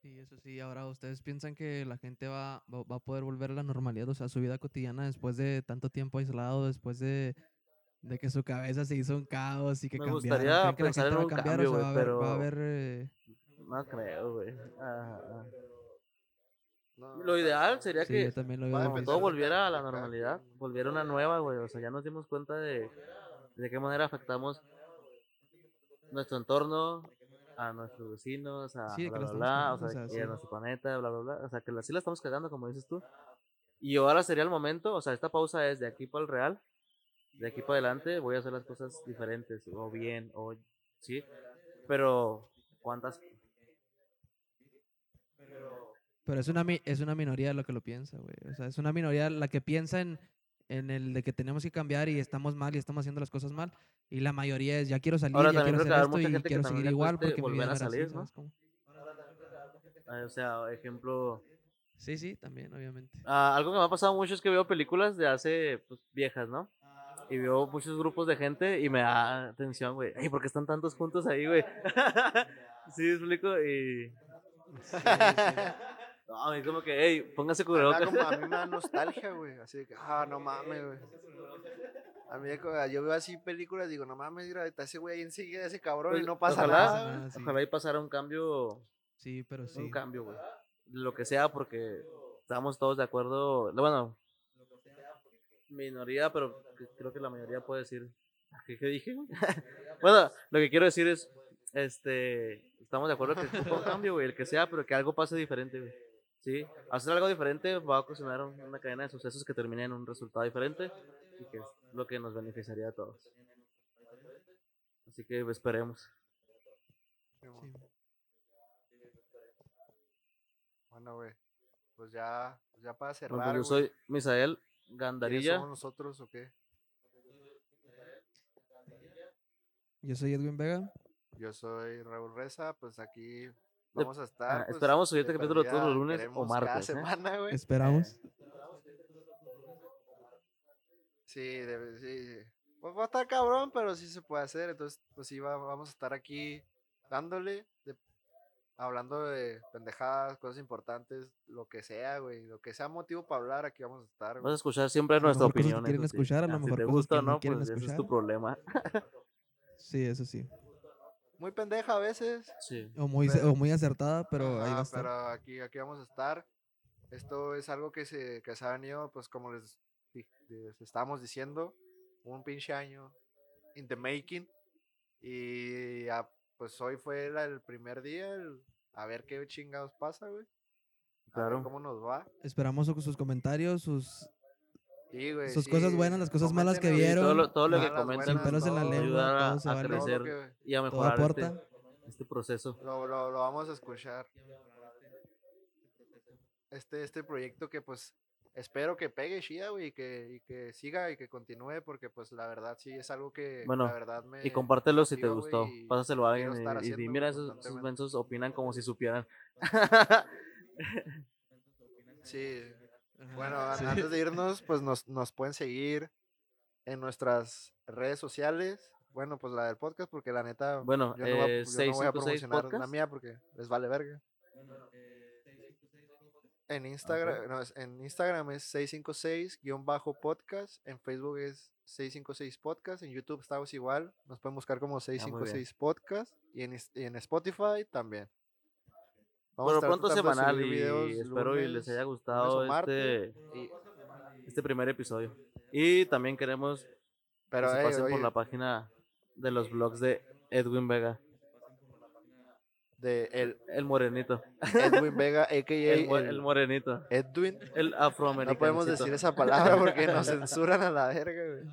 Sí, eso sí. Ahora, ¿ustedes piensan que la gente va, va, va a poder volver a la normalidad, o sea, a su vida cotidiana después de tanto tiempo aislado, después de, de que su cabeza se hizo un caos y que Me cambiaron? gustaría ¿Creen que la pensar en un cambiar cambio, o sea, güey, va a haber, va a pero- haber, eh, No creo, güey. No, Lo ideal sería Sí, que veo todo volviera a la normalidad, volviera una nueva, güey. O sea, ya nos dimos cuenta de de qué manera afectamos nuestro entorno, a nuestros vecinos, a Sí, bla, o sea, y a sí. nuestro planeta, bla, bla, bla. O sea, que así la estamos cagando, como dices tú. Y ahora sería el momento, o sea, esta pausa es de aquí para el real, de aquí para adelante voy a hacer las cosas diferentes, o bien, o sí, pero ¿cuántas? Pero es una, es una minoría lo que lo piensa, güey. O sea, es una minoría la que piensa en, en el de que tenemos que cambiar y estamos mal y estamos haciendo las cosas mal. Y la mayoría es, ya quiero salir, Ahora, ya quiero hacer esto y quiero seguir igual porque volver a era así, salir, ¿no? O sea, ejemplo, Sí, sí, también, obviamente. Ah, algo que me ha pasado mucho es que veo películas de hace pues, viejas, ¿no? Y veo muchos grupos de gente y me da atención, güey. Ay, ¿por qué están tantos juntos ahí, güey? sí, explico. Y. No, a mí como que, hey, póngase A mí, me da cubrebocas. como- a mí me da nostalgia, güey. Así de que, ah, no mames, güey. A mí, yo veo así películas, digo, no mames, mira, está ese güey ahí enseguida, ese cabrón, Pues, y no pasa ojalá, nada. güey. nada, sí. Ojalá y pasara un cambio, Sí, pero sí. un cambio, güey. Lo que sea, porque estamos todos de acuerdo. Bueno, minoría, pero creo que la mayoría puede decir. ¿Qué, qué dije, güey? bueno, lo que quiero decir es, este, estamos de acuerdo que ocupa un cambio, güey, el que sea, pero que algo pase diferente, güey. Sí, hacer algo diferente va a ocasionar un- una cadena de sucesos que termine en un resultado diferente y que es lo que nos beneficiaría a todos. Así que esperemos. Bueno, güey, pues ya, ya para cerrar, Bueno, pues yo güey, soy Misael ¿quiénes Gandarilla. somos nosotros o qué? Yo soy Edwin Vega. Yo soy Raúl Reza, pues aquí vamos a estar. ah, pues, esperamos subir este capítulo todos los lunes o martes, Cada ¿eh? semana, güey. Esperamos. Sí, debe- sí. Pues va a estar cabrón, pero sí se puede hacer. Entonces, pues sí, va- vamos a estar aquí dándole, de- hablando de pendejadas, cosas importantes, lo que sea, güey. Lo que sea motivo para hablar, aquí vamos a estar. Güey. a escuchar siempre A nuestra opinión. quieren eso sí. escuchar, a lo Ah, si mejor te cosas gusta o no no, quieren pues ese es tu problema. Sí, eso sí. Muy pendeja a veces. Sí. O muy, Pero- o muy acertada, pero ahí va a estar. pero aquí, aquí vamos a estar. Esto es algo que se, que se ha venido, pues como les, les estábamos diciendo, un pinche año in the making. Y ah, pues hoy fue el primer día, el- a ver qué chingados pasa, güey. A ver Claro. cómo nos va. Esperamos su- sus comentarios, sus, Sí, güey, sus sí, cosas buenas, las cosas malas que vieron. todo lo, todo lo que buenas, pelos en la lengua, ayudar a, todo se a crecer que- y a mejorar este, aporta. este proceso. lo, lo- lo vamos a escuchar. Este, este proyecto que pues espero que pegue chida, güey, y que, y que siga y que continúe, porque pues la verdad sí es algo que Bueno, la verdad me... Y compártelo si te gustó. Pásaselo a alguien y- mira, esos, esos constantemente". mensos opinan como si supieran. Sí, bueno, Sí. antes de irnos, pues nos, nos pueden seguir en nuestras redes sociales. Bueno, pues la del podcast, porque la neta, Bueno, yo no, eh, no voy a 656 promocionar la mía porque les vale verga. En Instagram, no, es- en Instagram es 656-podcast, en Facebook es 656 podcast, en YouTube estamos igual, nos pueden buscar como Ah, bien. 656 podcast y en, y en Spotify también. Vamos estar pronto semanal y videos espero y les lunes, haya lunes gustado este, y- este primer episodio. Y también queremos pero que se pasen por la página de los blogs de Edwin Vega, de el el morenito. Edwin Vega, a.k.a. El, el el morenito. Edwin. El afroamericano. No podemos decir esa palabra porque nos censuran a la verga, güey.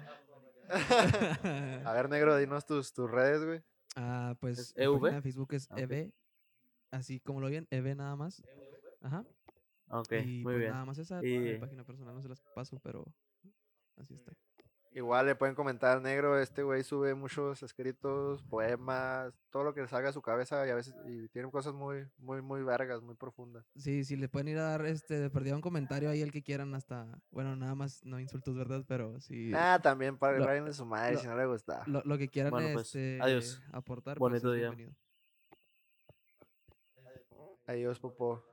A ver, negro, dinos tus, tus redes, güey. Ah, pues ¿Es mi EV? página de Facebook es Ah, ok. EV, así como lo ven, EV nada más. Ajá. Ok, y muy pues bien. nada más esa, Y- mi página personal no se las paso, pero así está. Igual le pueden comentar negro, este güey sube muchos escritos, poemas, todo lo que le salga a su cabeza y a veces y tiene cosas muy, muy, muy vergas, muy profundas. Sí, sí, le pueden ir a dar este, de perdida un comentario ahí el que quieran hasta, bueno, nada más, no insultos, ¿verdad? Pero sí, Ah, también para rayenle su madre lo- si no le gusta. lo, lo que quieran Bueno, pues, este, adiós. aportar. pues, Bonito día. bienvenido. Adiós, Popo.